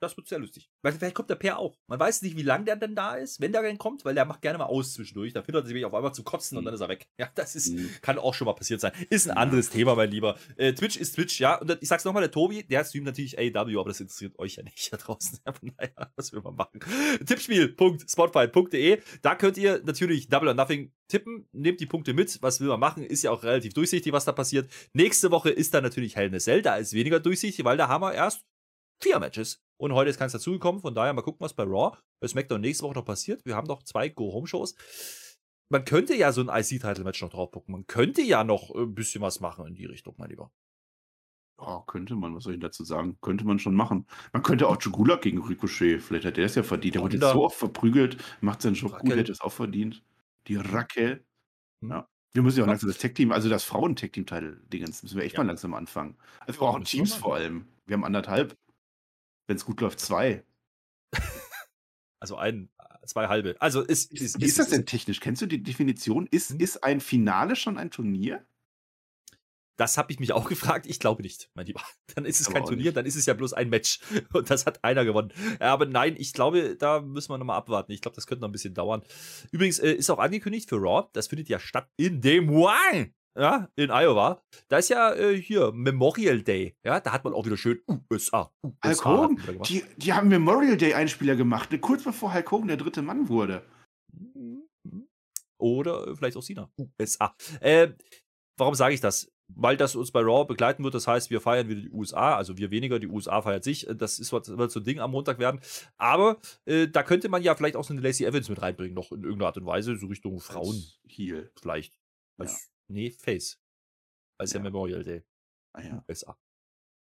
Das wird sehr lustig. Weil vielleicht kommt der Per auch. Man weiß nicht, wie lange der denn da ist, wenn der denn kommt, weil der macht gerne mal aus zwischendurch. Da findet er sich auf einmal zu kotzen und Mhm. dann ist er weg. Ja, das ist, Mhm. kann auch schon mal passiert sein. Ist ein anderes Thema, mein Lieber. Äh, Twitch ist Twitch, ja. Und ich sag's nochmal, der Tobi, der streamt natürlich AEW, aber das interessiert euch ja nicht da draußen. Ja, von daher, was will man machen? Tippspiel.spotfight.de. Da könnt ihr natürlich Double or Nothing tippen. Nehmt die Punkte mit. Was will man machen? Ist ja auch relativ durchsichtig, was da passiert. Nächste Woche ist dann natürlich Hell in a Cell. Da ist weniger durchsichtig, weil da haben wir erst vier Matches. Und heute ist keins dazugekommen. Von daher mal gucken, was bei Raw, bei SmackDown nächste Woche noch passiert. Wir haben noch zwei Go-Home-Shows. man könnte ja so ein IC-Title-Match noch draufpucken. Man könnte ja noch äh, ein bisschen was machen in die Richtung, mein Lieber. Ja, könnte man, was soll ich dazu sagen? Könnte man schon machen. Man könnte auch Jugulak gegen Ricochet, vielleicht hat der es ja verdient. Der wurde jetzt so oft verprügelt, macht seinen Job gut, Raquel. hätte es auch verdient. Die Raquel. Hm. Ja. Wir müssen ja auch langsam das Tech-Team, also das Frauen-Tech-Team-Teil-Dingens, müssen wir echt Ja. mal langsam anfangen. Also wir brauchen Teams vor allem. Wir haben anderthalb. Wenn es gut läuft, zwei. Also ein, zwei halbe. Also ist, Wie ist, das denn technisch? Kennst du die Definition? Ist, Hm. ist ein Finale schon ein Turnier? Das habe ich mich auch gefragt. Ich glaube nicht, mein Lieber. Dann ist es Aber kein Turnier, nicht. dann ist es ja bloß ein Match. Und das hat einer gewonnen. Aber nein, ich glaube, da müssen wir nochmal abwarten. Ich glaube, das könnte noch ein bisschen dauern. Übrigens äh, ist auch angekündigt für Raw. Das findet ja statt in Des Moines. Ja, in Iowa. Da ist ja äh, hier Memorial Day. Ja, da hat man auch wieder schön USA. USA Hulk Hogan, die, die haben Memorial Day Einspieler gemacht, ne, kurz bevor Hulk Hogan der dritte Mann wurde. Oder äh, vielleicht auch Sina. USA. Äh, warum sage ich das? Weil das uns bei Raw begleiten wird. Das heißt, wir feiern wieder die USA. Also wir weniger, die USA feiert sich. Das ist, was- wird so ein Ding am Montag werden. Aber äh, da könnte man ja vielleicht auch so eine Lacey Evans mit reinbringen, noch in irgendeiner Art und Weise, so Richtung Frauen Als Heel. vielleicht. Als, Nee, Face. Als ja. Ja. Memorial Day. Ah, ja. USA.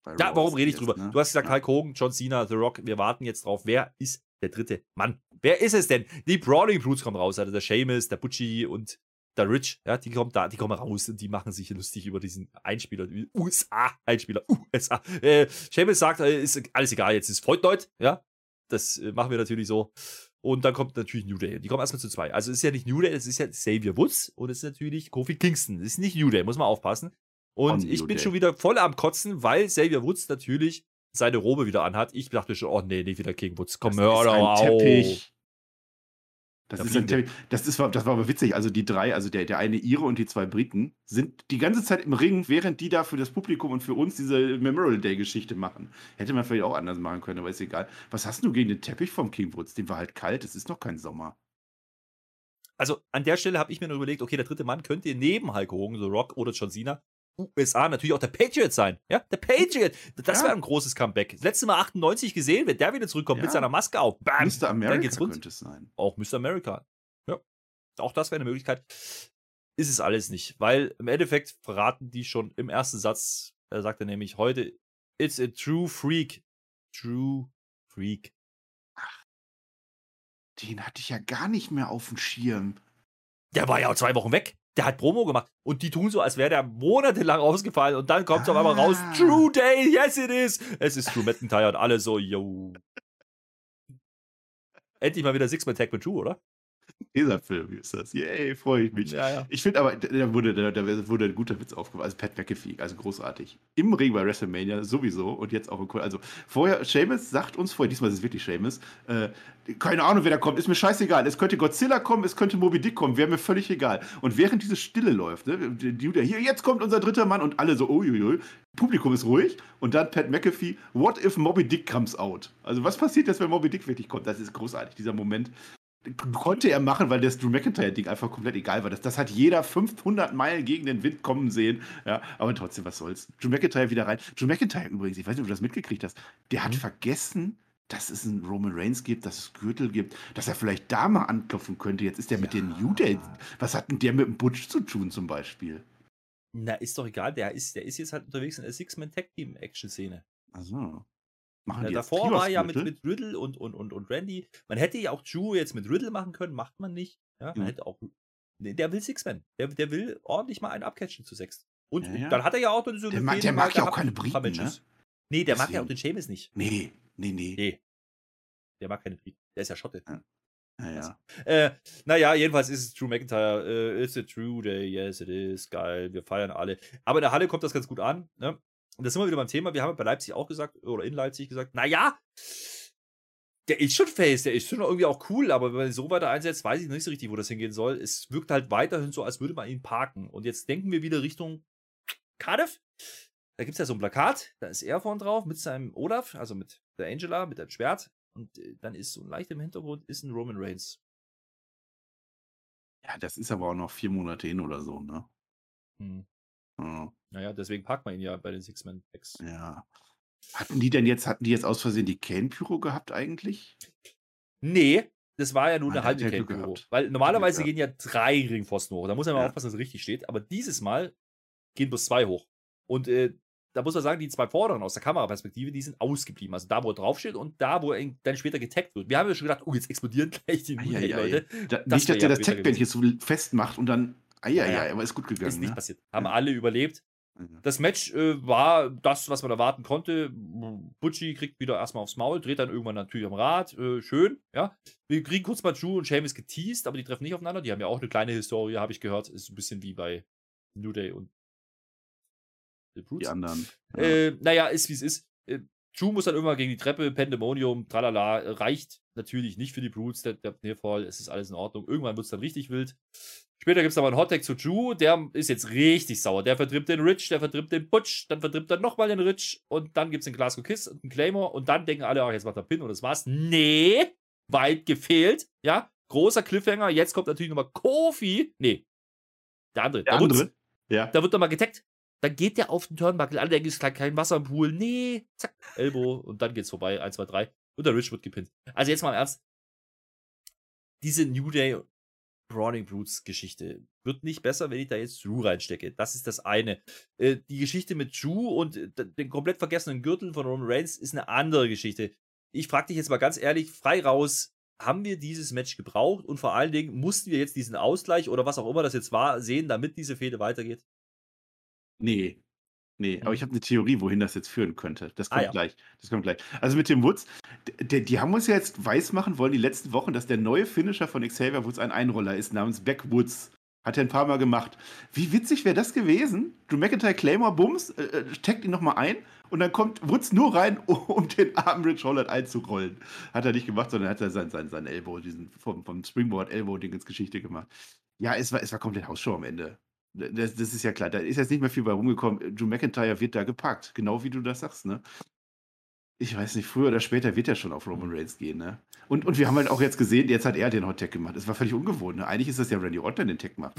Raw warum rede ich drüber? ne? Du hast gesagt, Ja. Hulk Hogan, John Cena, The Rock. Wir warten jetzt drauf. Wer ist der dritte Mann? Wer ist es denn? Die Brawling Brutes kommen raus. Also der Seamus, der Butchie und der Rich. Ja, die kommen da, die kommen raus und die machen sich lustig über diesen Einspieler. USA-Einspieler. USA. Äh, Seamus sagt, äh, ist alles egal, jetzt ist Freuddeut. Ja, das äh, machen wir natürlich so. Und dann kommt natürlich New Day. Die kommen erstmal zu zwei. Also es ist ja nicht New Day, es ist ja Xavier Woods und es ist natürlich Kofi Kingston. Es ist nicht New Day, muss man aufpassen. Und ich New bin Day. schon wieder voll am Kotzen, weil Xavier Woods natürlich seine Robe wieder anhat. Ich dachte schon, oh nee, nicht wieder King Woods. Komm, Das hör doch auf. Teppich. Das Da ist ein. Das, ist, das war aber witzig. Also die drei, also der, der eine Ire und die zwei Briten, sind die ganze Zeit im Ring, während die da für das Publikum und für uns diese Memorial Day-Geschichte machen. Hätte man vielleicht auch anders machen können, aber ist egal. Was hast du gegen den Teppich vom King Woods? Den war halt kalt, es ist noch kein Sommer. Also an der Stelle habe ich mir nur überlegt, okay, der dritte Mann könnte neben Hulk Hogan, The Rock oder John Cena, USA natürlich auch der Patriot sein. Ja, der Patriot. Das Ja. wäre ein großes Comeback. Das letzte Mal 98 gesehen, wenn der wieder zurückkommt mit Ja. seiner Maske auf. Bam, Mr. dann America geht's rund. könnte es sein. Auch Mr. America. Ja. Auch das wäre eine Möglichkeit. Ist es alles nicht, weil im Endeffekt verraten die schon im ersten Satz, er sagte nämlich heute, it's a true freak. True freak. Den hatte ich ja gar nicht mehr auf dem Schirm. Der war ja auch zwei Wochen weg. Der hat Promo gemacht. Und die tun so, als wäre der monatelang ausgefallen. Und dann kommt es auf einmal raus. Ah. True Day, yes it is. Es ist Drew McIntyre und alle so, yo. Endlich mal wieder Six-Man-Tag mit Drew, oder? Dieser Film ist das. Yay, freue ich mich. Ja, ja. Ich finde aber, da wurde, da, da wurde ein guter Witz aufgebaut. Also Pat McAfee, also großartig. Im Ring bei WrestleMania sowieso und jetzt auch im Ko- Also vorher, Seamus sagt uns vorher, diesmal ist es wirklich Seamus, äh, keine Ahnung, wer da kommt, ist mir scheißegal. Es könnte Godzilla kommen, es könnte Moby Dick kommen, wäre mir völlig egal. Und während diese Stille läuft, ne, die, hier, jetzt kommt unser dritter Mann und alle so, uiuiui, Publikum ist ruhig und dann Pat McAfee, what if Moby Dick comes out? Also was passiert jetzt, wenn Moby Dick wirklich kommt? Das ist großartig, dieser Moment konnte er machen, weil das Drew McIntyre-Ding einfach komplett egal war. Das, das hat jeder 500 Meilen gegen den Wind kommen sehen. Ja, aber trotzdem, was soll's. Drew McIntyre wieder rein. Drew McIntyre übrigens, ich weiß nicht, ob du das mitgekriegt hast, der hat Mhm. vergessen, dass es einen Roman Reigns gibt, dass es Gürtel gibt, dass er vielleicht da mal anklopfen könnte. Jetzt ist der mit den New Day. Was hat denn der mit dem Butch zu tun zum Beispiel? Na, ist doch egal. Der ist, der ist jetzt halt unterwegs in der Six-Man-Tag-Team-Action-Szene. Also. Machen Ja, die davor war ja mit, mit Riddle und, und, und, und Randy. Man hätte ja auch Drew jetzt mit Riddle machen können, macht man nicht. Ja, man Mhm. hätte auch. Nee, Der will Six-Man. Der, der will ordentlich mal einen abcatchen zu sechs. Und Ja, ja. dann hat er ja auch so eine Der mag- Fehde der mag ja auch keine Briten, ne? Nee, der mag ja auch Deswegen. den Seamus nicht. Nee, nee, nee. Nee. Der mag keine Briten. Der ist ja Schotte. Ja, ja. Äh, naja, jedenfalls ist es Drew McIntyre. Äh, it's a true day, yes it is. Geil, wir feiern alle. Aber in der Halle kommt das ganz gut an. Ne? Und da sind wir wieder beim Thema. Wir haben bei Leipzig auch gesagt, oder in Leipzig gesagt, naja, der ist schon face, der ist schon irgendwie auch cool, aber wenn man ihn so weiter einsetzt, weiß ich noch nicht so richtig, wo das hingehen soll. Es wirkt halt weiterhin so, als würde man ihn parken. Und jetzt denken wir wieder Richtung Cardiff. Da gibt es ja so ein Plakat, da ist er vorne drauf mit seinem Olaf, also mit der Angela, mit dem Schwert. Und äh, dann ist so leicht im Hintergrund ist ein Roman Reigns. Ja, das ist aber auch noch vier Monate hin oder so, ne? Hm. Ja. Naja, deswegen packt man ihn ja bei den Six-Man-Packs. Ja. Hatten die denn jetzt, hatten die jetzt aus Versehen die Kane-Pyro gehabt eigentlich? Nee, das war ja nur Ah, eine halbe Kate gehabt. Weil normalerweise gehen ja drei Ringpfosten hoch. Da muss man mal Ja. aufpassen, dass es richtig steht. Aber dieses Mal gehen bloß zwei hoch. Und äh, da muss man sagen, die zwei vorderen aus der Kameraperspektive, die sind ausgeblieben. Also da, wo er draufsteht und da, wo er dann später getaggt wird. Wir haben ja schon gedacht, oh, jetzt explodieren gleich die Eieiei. Leute. Da, Das nicht, dass der das Tech-Band hier so festmacht und dann. Eieiei, Ja, ja. aber ist gut gegangen. Ist nicht ne? passiert. Haben Ja. alle überlebt. Ja. Das Match äh, war das, was man erwarten konnte. Butchie kriegt wieder erstmal aufs Maul, dreht dann irgendwann natürlich am Rad. Äh, schön, ja. Wir kriegen kurz mal Drew und Sheamus geteased, aber die treffen nicht aufeinander. Die haben ja auch eine kleine Historie, habe ich gehört. Ist ein bisschen wie bei New Day und The Die Brutes. anderen. Ja. Äh, naja, ist wie es ist. Äh, Drew muss dann irgendwann gegen die Treppe, Pandemonium, tralala, reicht natürlich nicht für die Brutes, der, der Nearfall, es ist alles in Ordnung. Irgendwann wird es dann richtig wild. Später gibt es aber einen Hottag zu Drew, der ist jetzt richtig sauer. Der vertritt den Rich, der vertritt den Butch, dann vertritt er nochmal den Rich und dann gibt es den Glasgow Kiss und einen Claymore und dann denken alle, ach, jetzt macht er Pin und das war's. Nee, weit gefehlt, ja. Großer Cliffhanger, jetzt kommt natürlich nochmal Kofi. Nee, der andere. der Wutz. andere. Ja. Da wird nochmal getaggt. Dann geht der auf den Turnbuckle. Alle denken, es ist gleich kein Wasser im Pool. Nee, zack, Elbow. Und dann geht's vorbei. 1, 2, 3. Und der Rich wird gepinnt. Also jetzt mal im Ernst. Diese New Day Brawling Brutes Geschichte wird nicht besser, wenn ich da jetzt Drew reinstecke. Das ist das eine. Äh, die Geschichte mit Drew und den komplett vergessenen Gürtel von Roman Reigns ist eine andere Geschichte. Ich frage dich jetzt mal ganz ehrlich, frei raus, haben wir dieses Match gebraucht und vor allen Dingen mussten wir jetzt diesen Ausgleich oder was auch immer das jetzt war, sehen, damit diese Fehde weitergeht? Nee. Nee, aber ich habe eine Theorie, wohin das jetzt führen könnte. Das Ah, kommt ja. gleich. Das kommt gleich. Also mit dem Woods, d- d- die haben uns ja jetzt weismachen wollen, die letzten Wochen, dass der neue Finisher von Xavier Woods ein Einroller ist, namens Backwoods. Hat er ein paar Mal gemacht. Wie witzig wäre das gewesen? Drew McIntyre Claymore Bums, äh, äh, steckt ihn nochmal ein und dann kommt Woods nur rein, um den armen Rich Holland einzurollen. Hat er nicht gemacht, sondern hat er sein, sein, sein Elbow, diesen vom, vom Springboard Elbow-Ding ins Geschichte gemacht. Ja, es war, es war komplett Hausshow am Ende. Das, das ist ja klar. Da ist jetzt nicht mehr viel bei rumgekommen. Drew McIntyre wird da gepackt. Genau wie du das sagst, ne? Ich weiß nicht, früher oder später wird er schon auf Roman Reigns gehen, ne? Und, und wir haben halt auch jetzt gesehen, jetzt hat er den Hot Tag gemacht. Es war völlig ungewohnt, ne? Eigentlich ist das ja Randy Orton, der den Tag macht.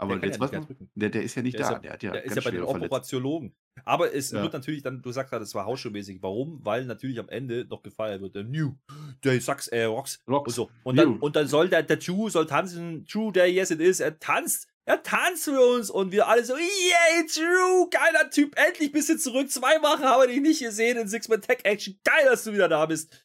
Aber Der jetzt ja was? Der, der ist ja nicht Der ist da. ja- der hat ja, Der ist ja bei den. Operatiologen. Aber es Ja. wird natürlich dann, du sagst gerade, es war Hausschuhmäßig. Warum? Weil natürlich am Ende noch gefeiert wird. Der New Day Sucks, äh, Rocks. Rocks. Und, so. und, dann, und dann soll der, der Drew soll tanzen. True Day, yes it is. Er tanzt. Er tanzt für uns. Und wir alle so, yay, Drew, geiler Typ. Endlich bist du zurück. Zwei Wochen haben wir dich nicht gesehen in Six-Man Tech Action. Geil, dass du wieder da bist.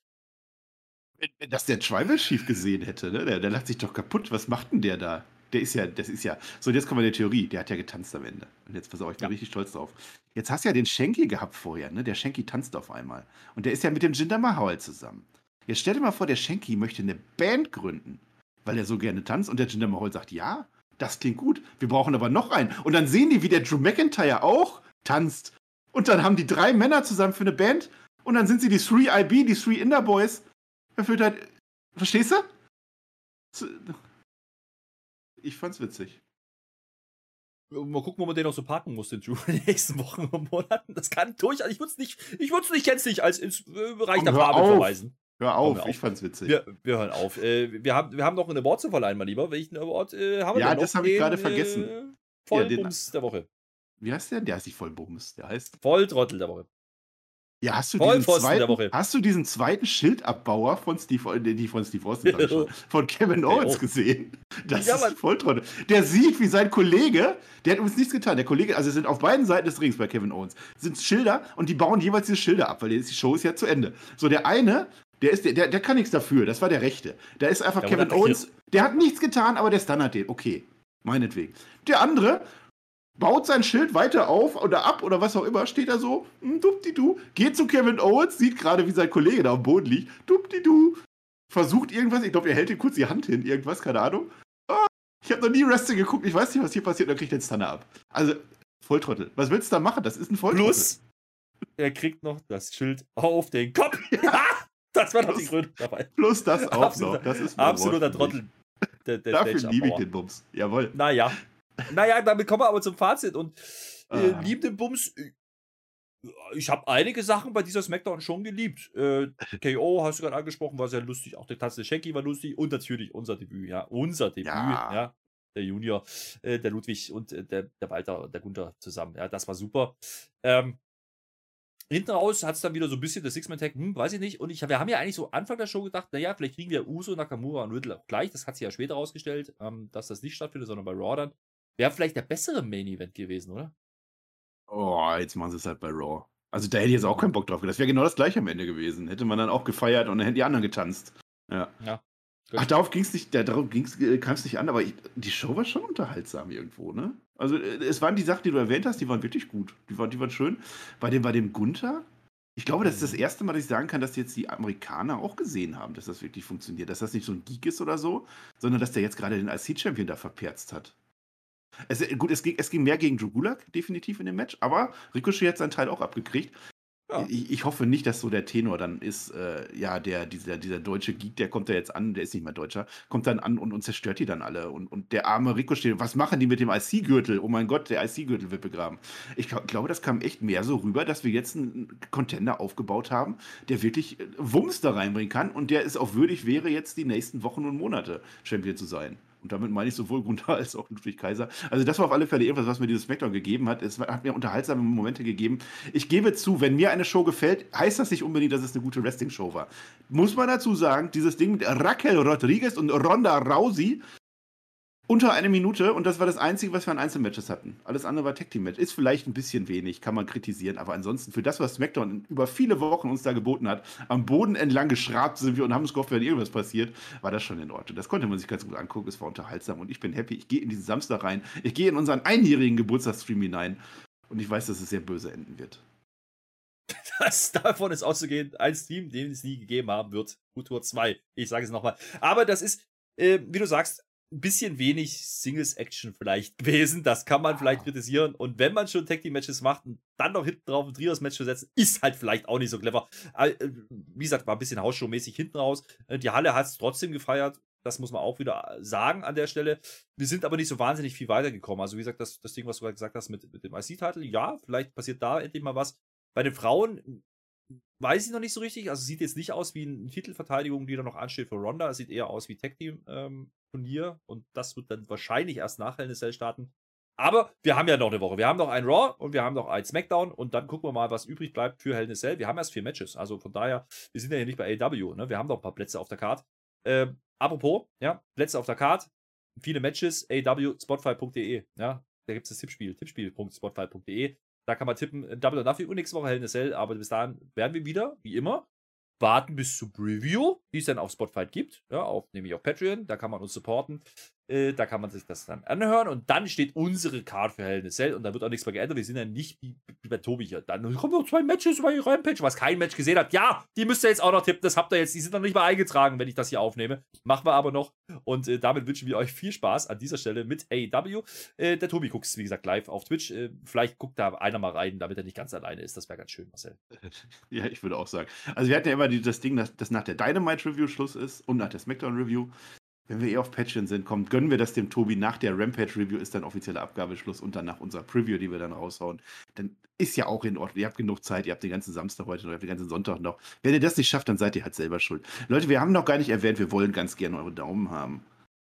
Wenn das der Tribal Chief gesehen hätte, ne? Der, der lacht sich doch kaputt. Was macht denn der da? Der ist ja, das ist ja. So, jetzt kommen wir der Theorie. Der hat ja getanzt am Ende. Und jetzt pass auf, ich bin Ja. richtig stolz drauf. Jetzt hast du ja den Shanky gehabt vorher, ne? Der Shanky tanzt auf einmal. Und der ist ja mit dem Jinder Mahal zusammen. Jetzt stell dir mal vor, der Shanky möchte eine Band gründen, weil er so gerne tanzt. Und der Jinder Mahal sagt, ja, das klingt gut. Wir brauchen aber noch einen. Und dann sehen die, wie der Drew McIntyre auch tanzt. Und dann haben die drei Männer zusammen für eine Band. Und dann sind sie die 3IB, die 3 Inder Boys. Er fühlt halt. Verstehst du? Ich fand's witzig. Mal gucken, wo man den noch so parken muss, den Drew, in den nächsten Wochen und Monaten. Das kann durchaus. Ich würde es nicht, ich würde es nicht gänzlich als ins äh, Bereich Komm, der Farbe verweisen. Hör auf, auf. ich fand's witzig. Wir, wir hören auf. Äh, wir, haben, wir haben noch einen Award zu verleihen, mein Lieber. Welchen Award äh, haben wir Ja, das hab ich gerade vergessen. Äh, Ja, den- Vollbums der Woche. Wie heißt der? Der heißt nicht voll Bums. Der heißt. Volltrottel der Woche. Ja, hast du zweiten, Woche. hast du diesen zweiten Schildabbauer von Steve, äh, die von Steve Austin, von Kevin Owens gesehen? Das Ja, ist Mann. voll toll. Der sieht, wie sein Kollege, der hat uns nichts getan. Der Kollege, also sind auf beiden Seiten des Rings bei Kevin Owens, sind Schilder und die bauen jeweils diese Schilder ab, weil die Show ist ja zu Ende. So, der eine, der ist, der, der, kann nichts dafür. Das war der Rechte. Da ist einfach Der Kevin Owens, der hat nichts getan, aber der stunnert den. Okay, meinetwegen. Der andere baut sein Schild weiter auf oder ab oder was auch immer, steht da so, hm, dupdi-du, geht zu Kevin Owens, sieht gerade, wie sein Kollege da am Boden liegt, dupdi-du, versucht irgendwas, ich glaube, er hält ihm kurz die Hand hin, irgendwas, keine Ahnung. Ah, ich habe noch nie Wrestling geguckt, ich weiß nicht, was hier passiert, und dann kriegt er den Stunner ab. Also, Volltrottel. Was willst du da machen? Das ist ein Volltrottel. Plus, er kriegt noch das Schild auf den Kopf. das war doch die Gründe dabei. Plus das auch Absoluter- noch. Das ist ein Absoluter. Trottel. Der, der Dafür liebe ich den Bums. Jawohl. Naja. Naja, damit kommen wir aber zum Fazit. Und äh, Ah. lieb den Bums. äh, Ich habe einige Sachen bei dieser Smackdown schon geliebt. Äh, KO hast du gerade angesprochen, war sehr lustig. Auch der Tanz der Shanky war lustig. Und natürlich unser Debüt, ja. Unser Debüt, ja. Ja. Der Junior, äh, der Ludwig und äh, der, der Walter, der Gunther zusammen. Ja, das war super. Ähm, Hinten raus hat es dann wieder so ein bisschen das Six-Man-Tag, hm, weiß ich nicht. Und ich, wir haben ja eigentlich so Anfang der Show gedacht, naja, vielleicht kriegen wir Uso, Nakamura und Riddle auch gleich. Das hat sich ja später rausgestellt, ähm, dass das nicht stattfindet, sondern bei Raw dann. Wäre vielleicht der bessere Main-Event gewesen, oder? Oh, jetzt machen sie es halt bei Raw. Also da hätte ich jetzt auch keinen Bock drauf. Das wäre genau das gleiche am Ende gewesen. Hätte man dann auch gefeiert und dann hätten die anderen getanzt. Ja. Ja. Ach, darauf ging es nicht, darauf äh, kam es nicht an, aber ich, die Show war schon unterhaltsam irgendwo, ne? Also äh, es waren die Sachen, die du erwähnt hast, die waren wirklich gut. Die waren, die waren schön. Bei dem, bei dem Gunther, ich glaube, das ist das erste Mal, dass ich sagen kann, dass jetzt die Amerikaner auch gesehen haben, dass das wirklich funktioniert. Dass das nicht so ein Geek ist oder so, sondern dass der jetzt gerade den IC-Champion da verperzt hat. Es, äh, gut, es ging, es ging mehr gegen Drew Gulak, definitiv in dem Match, aber Ricochet hat seinen Teil auch abgekriegt. Ich, ich hoffe nicht, dass so der Tenor dann ist, äh, ja, der, dieser, dieser deutsche Geek, der kommt da jetzt an, der ist nicht mehr Deutscher, kommt dann an und, und zerstört die dann alle. Und, und der arme Ricochet, was machen die mit dem IC-Gürtel? Oh mein Gott, der IC-Gürtel wird begraben. Ich glaub, glaube, das kam echt mehr so rüber, dass wir jetzt einen Contender aufgebaut haben, der wirklich äh, Wumms da reinbringen kann und der es auch würdig wäre, jetzt die nächsten Wochen und Monate Champion zu sein. Und damit meine ich sowohl Gunther als auch Ludwig Kaiser. Also das war auf alle Fälle irgendwas, was mir dieses Smackdown gegeben hat. Es hat mir unterhaltsame Momente gegeben. Ich gebe zu, wenn mir eine Show gefällt, heißt das nicht unbedingt, dass es eine gute Wrestling-Show war. Muss man dazu sagen, dieses Ding mit Raquel Rodriguez und Ronda Rousey unter eine Minute und das war das Einzige, was wir an Einzelmatches hatten. Alles andere war Tag Team Match. Ist vielleicht ein bisschen wenig, kann man kritisieren, aber ansonsten für das, was SmackDown über viele Wochen uns da geboten hat, am Boden entlang geschrabt sind wir und haben uns gehofft, wenn irgendwas passiert, war das schon in Ordnung. Das konnte man sich ganz gut angucken, es war unterhaltsam und ich bin happy. Ich gehe in diesen Samstag rein, ich gehe in unseren einjährigen Geburtstagsstream hinein und ich weiß, dass es sehr böse enden wird. Das, davon ist auszugehen, ein Stream, den es nie gegeben haben wird. Futur 2. Ich sage es nochmal. Aber das ist, äh, wie du sagst, ein bisschen wenig Singles-Action vielleicht gewesen. Das kann man vielleicht kritisieren. Und wenn man schon Tag Team Matches macht und dann noch hinten drauf ein Trios-Match zu setzen, ist halt vielleicht auch nicht so clever. Äh, Wie gesagt, war ein bisschen Hausshow-mäßig hinten raus. Äh, Die Halle hat es trotzdem gefeiert. Das muss man auch wieder sagen an der Stelle. Wir sind aber nicht so wahnsinnig viel weitergekommen. Also, wie gesagt, das, das Ding, was du gerade gesagt hast mit, mit dem IC-Titel, ja, vielleicht passiert da endlich mal was. Bei den Frauen weiß ich noch nicht so richtig. Also, sieht jetzt nicht aus wie eine Titelverteidigung, die da noch ansteht für Ronda. Es sieht eher aus wie Tag Team ähm, Turnier und das wird dann wahrscheinlich erst nach Hell in a Cell starten. Aber wir haben ja noch eine Woche. Wir haben noch ein Raw und wir haben noch ein SmackDown und dann gucken wir mal, was übrig bleibt für Hell in a Cell. Wir haben erst vier Matches, also von daher, wir sind ja hier nicht bei AW, ne? Wir haben noch ein paar Plätze auf der Card. Ähm, apropos, ja, Plätze auf der Card, viele Matches, AW, Spotify.de, ja, da gibt es das Tippspiel, tippspiel.spotify.de. Da kann man tippen, äh, Double or Nothing und nächste Woche Hell in a Cell, aber bis dahin werden wir wieder, wie immer, warten bis zur Preview, die es dann auf Spotify gibt, ja, auf, nämlich auf Patreon, da kann man uns supporten, äh, da kann man sich das dann anhören und dann steht unsere Card für Hell in a Cell und da wird auch nichts mehr geändert, wir sind ja nicht wie, bei Tobi hier, dann kommen noch zwei Matches bei Rampage, was kein Match gesehen hat, ja, die müsst ihr jetzt auch noch tippen, das habt ihr jetzt, die sind noch nicht mal eingetragen, wenn ich das hier aufnehme, machen wir aber noch. Und äh, damit wünschen wir euch viel Spaß an dieser Stelle mit AEW, äh, der Tobi guckt es, wie gesagt, live auf Twitch, äh, vielleicht guckt da einer mal rein, damit er nicht ganz alleine ist, das wäre ganz schön, Marcel. Ja, ich würde auch sagen. Also wir hatten ja immer die, das Ding, dass, dass nach der Dynamite-Review Schluss ist und nach der SmackDown-Review. Wenn wir eh auf Patreon sind, kommt, gönnen wir das dem Tobi nach der Rampage-Review, ist dann offizieller Abgabeschluss und dann nach unserer Preview, die wir dann raushauen. Dann ist ja auch in Ordnung. Ihr habt genug Zeit, ihr habt den ganzen Samstag heute noch, ihr habt den ganzen Sonntag noch. Wenn ihr das nicht schafft, dann seid ihr halt selber schuld. Leute, wir haben noch gar nicht erwähnt, wir wollen ganz gerne eure Daumen haben.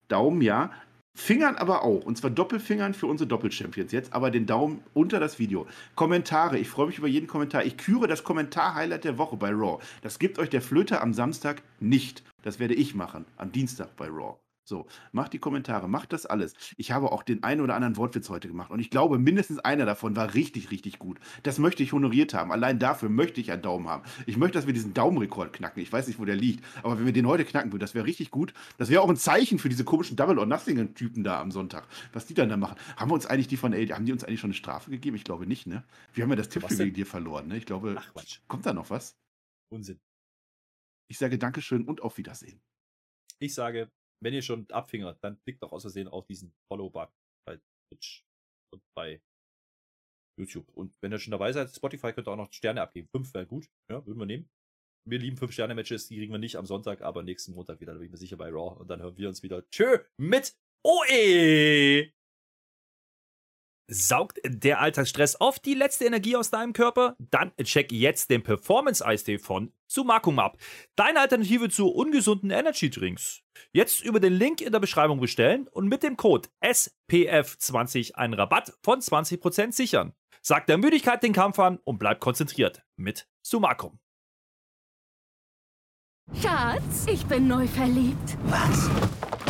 Daumen ja, Fingern aber auch. Und zwar Doppelfingern für unsere Doppelchampions jetzt, aber den Daumen unter das Video. Kommentare, ich freue mich über jeden Kommentar. Ich küre das Kommentar-Highlight der Woche bei Raw. Das gibt euch der Flöter am Samstag nicht. Das werde ich machen, am Dienstag bei Raw. So, macht die Kommentare, macht das alles. Ich habe auch den einen oder anderen Wortwitz heute gemacht und ich glaube, mindestens einer davon war richtig, richtig gut. Das möchte ich honoriert haben. Allein dafür möchte ich einen Daumen haben. Ich möchte, dass wir diesen Daumenrekord knacken. Ich weiß nicht, wo der liegt, aber wenn wir den heute knacken würden, das wäre richtig gut. Das wäre auch ein Zeichen für diese komischen Double or Nothing Typen da am Sonntag, was die dann da machen. Haben wir uns eigentlich die von AD, haben die uns eigentlich schon eine Strafe gegeben? Ich glaube nicht, ne? Wir haben ja das Tippspiel wegen dir verloren, ne? Ich glaube, Ach, kommt da noch was? Unsinn. Ich sage Dankeschön und auf Wiedersehen. Ich sage, wenn ihr schon abfingert, dann klickt doch aus Versehen auf diesen Follow-Button bei Twitch und bei YouTube. Und wenn ihr schon dabei seid, Spotify könnt ihr auch noch Sterne abgeben. Fünf wäre gut, ja, würden wir nehmen. Wir lieben fünf Sterne Matches, die kriegen wir nicht am Sonntag, aber nächsten Montag wieder, da bin ich mir sicher bei Raw. Und dann hören wir uns wieder. Tschö mit OE! Saugt der Alltagsstress oft die letzte Energie aus deinem Körper? Dann check jetzt den Performance-Eistee von Sumakum ab. Deine Alternative zu ungesunden Energy-Drinks. Jetzt über den Link in der Beschreibung bestellen und mit dem Code SPF20 einen Rabatt von 20% sichern. Sag der Müdigkeit den Kampf an und bleib konzentriert mit Sumacum. Schatz, ich bin neu verliebt. Was?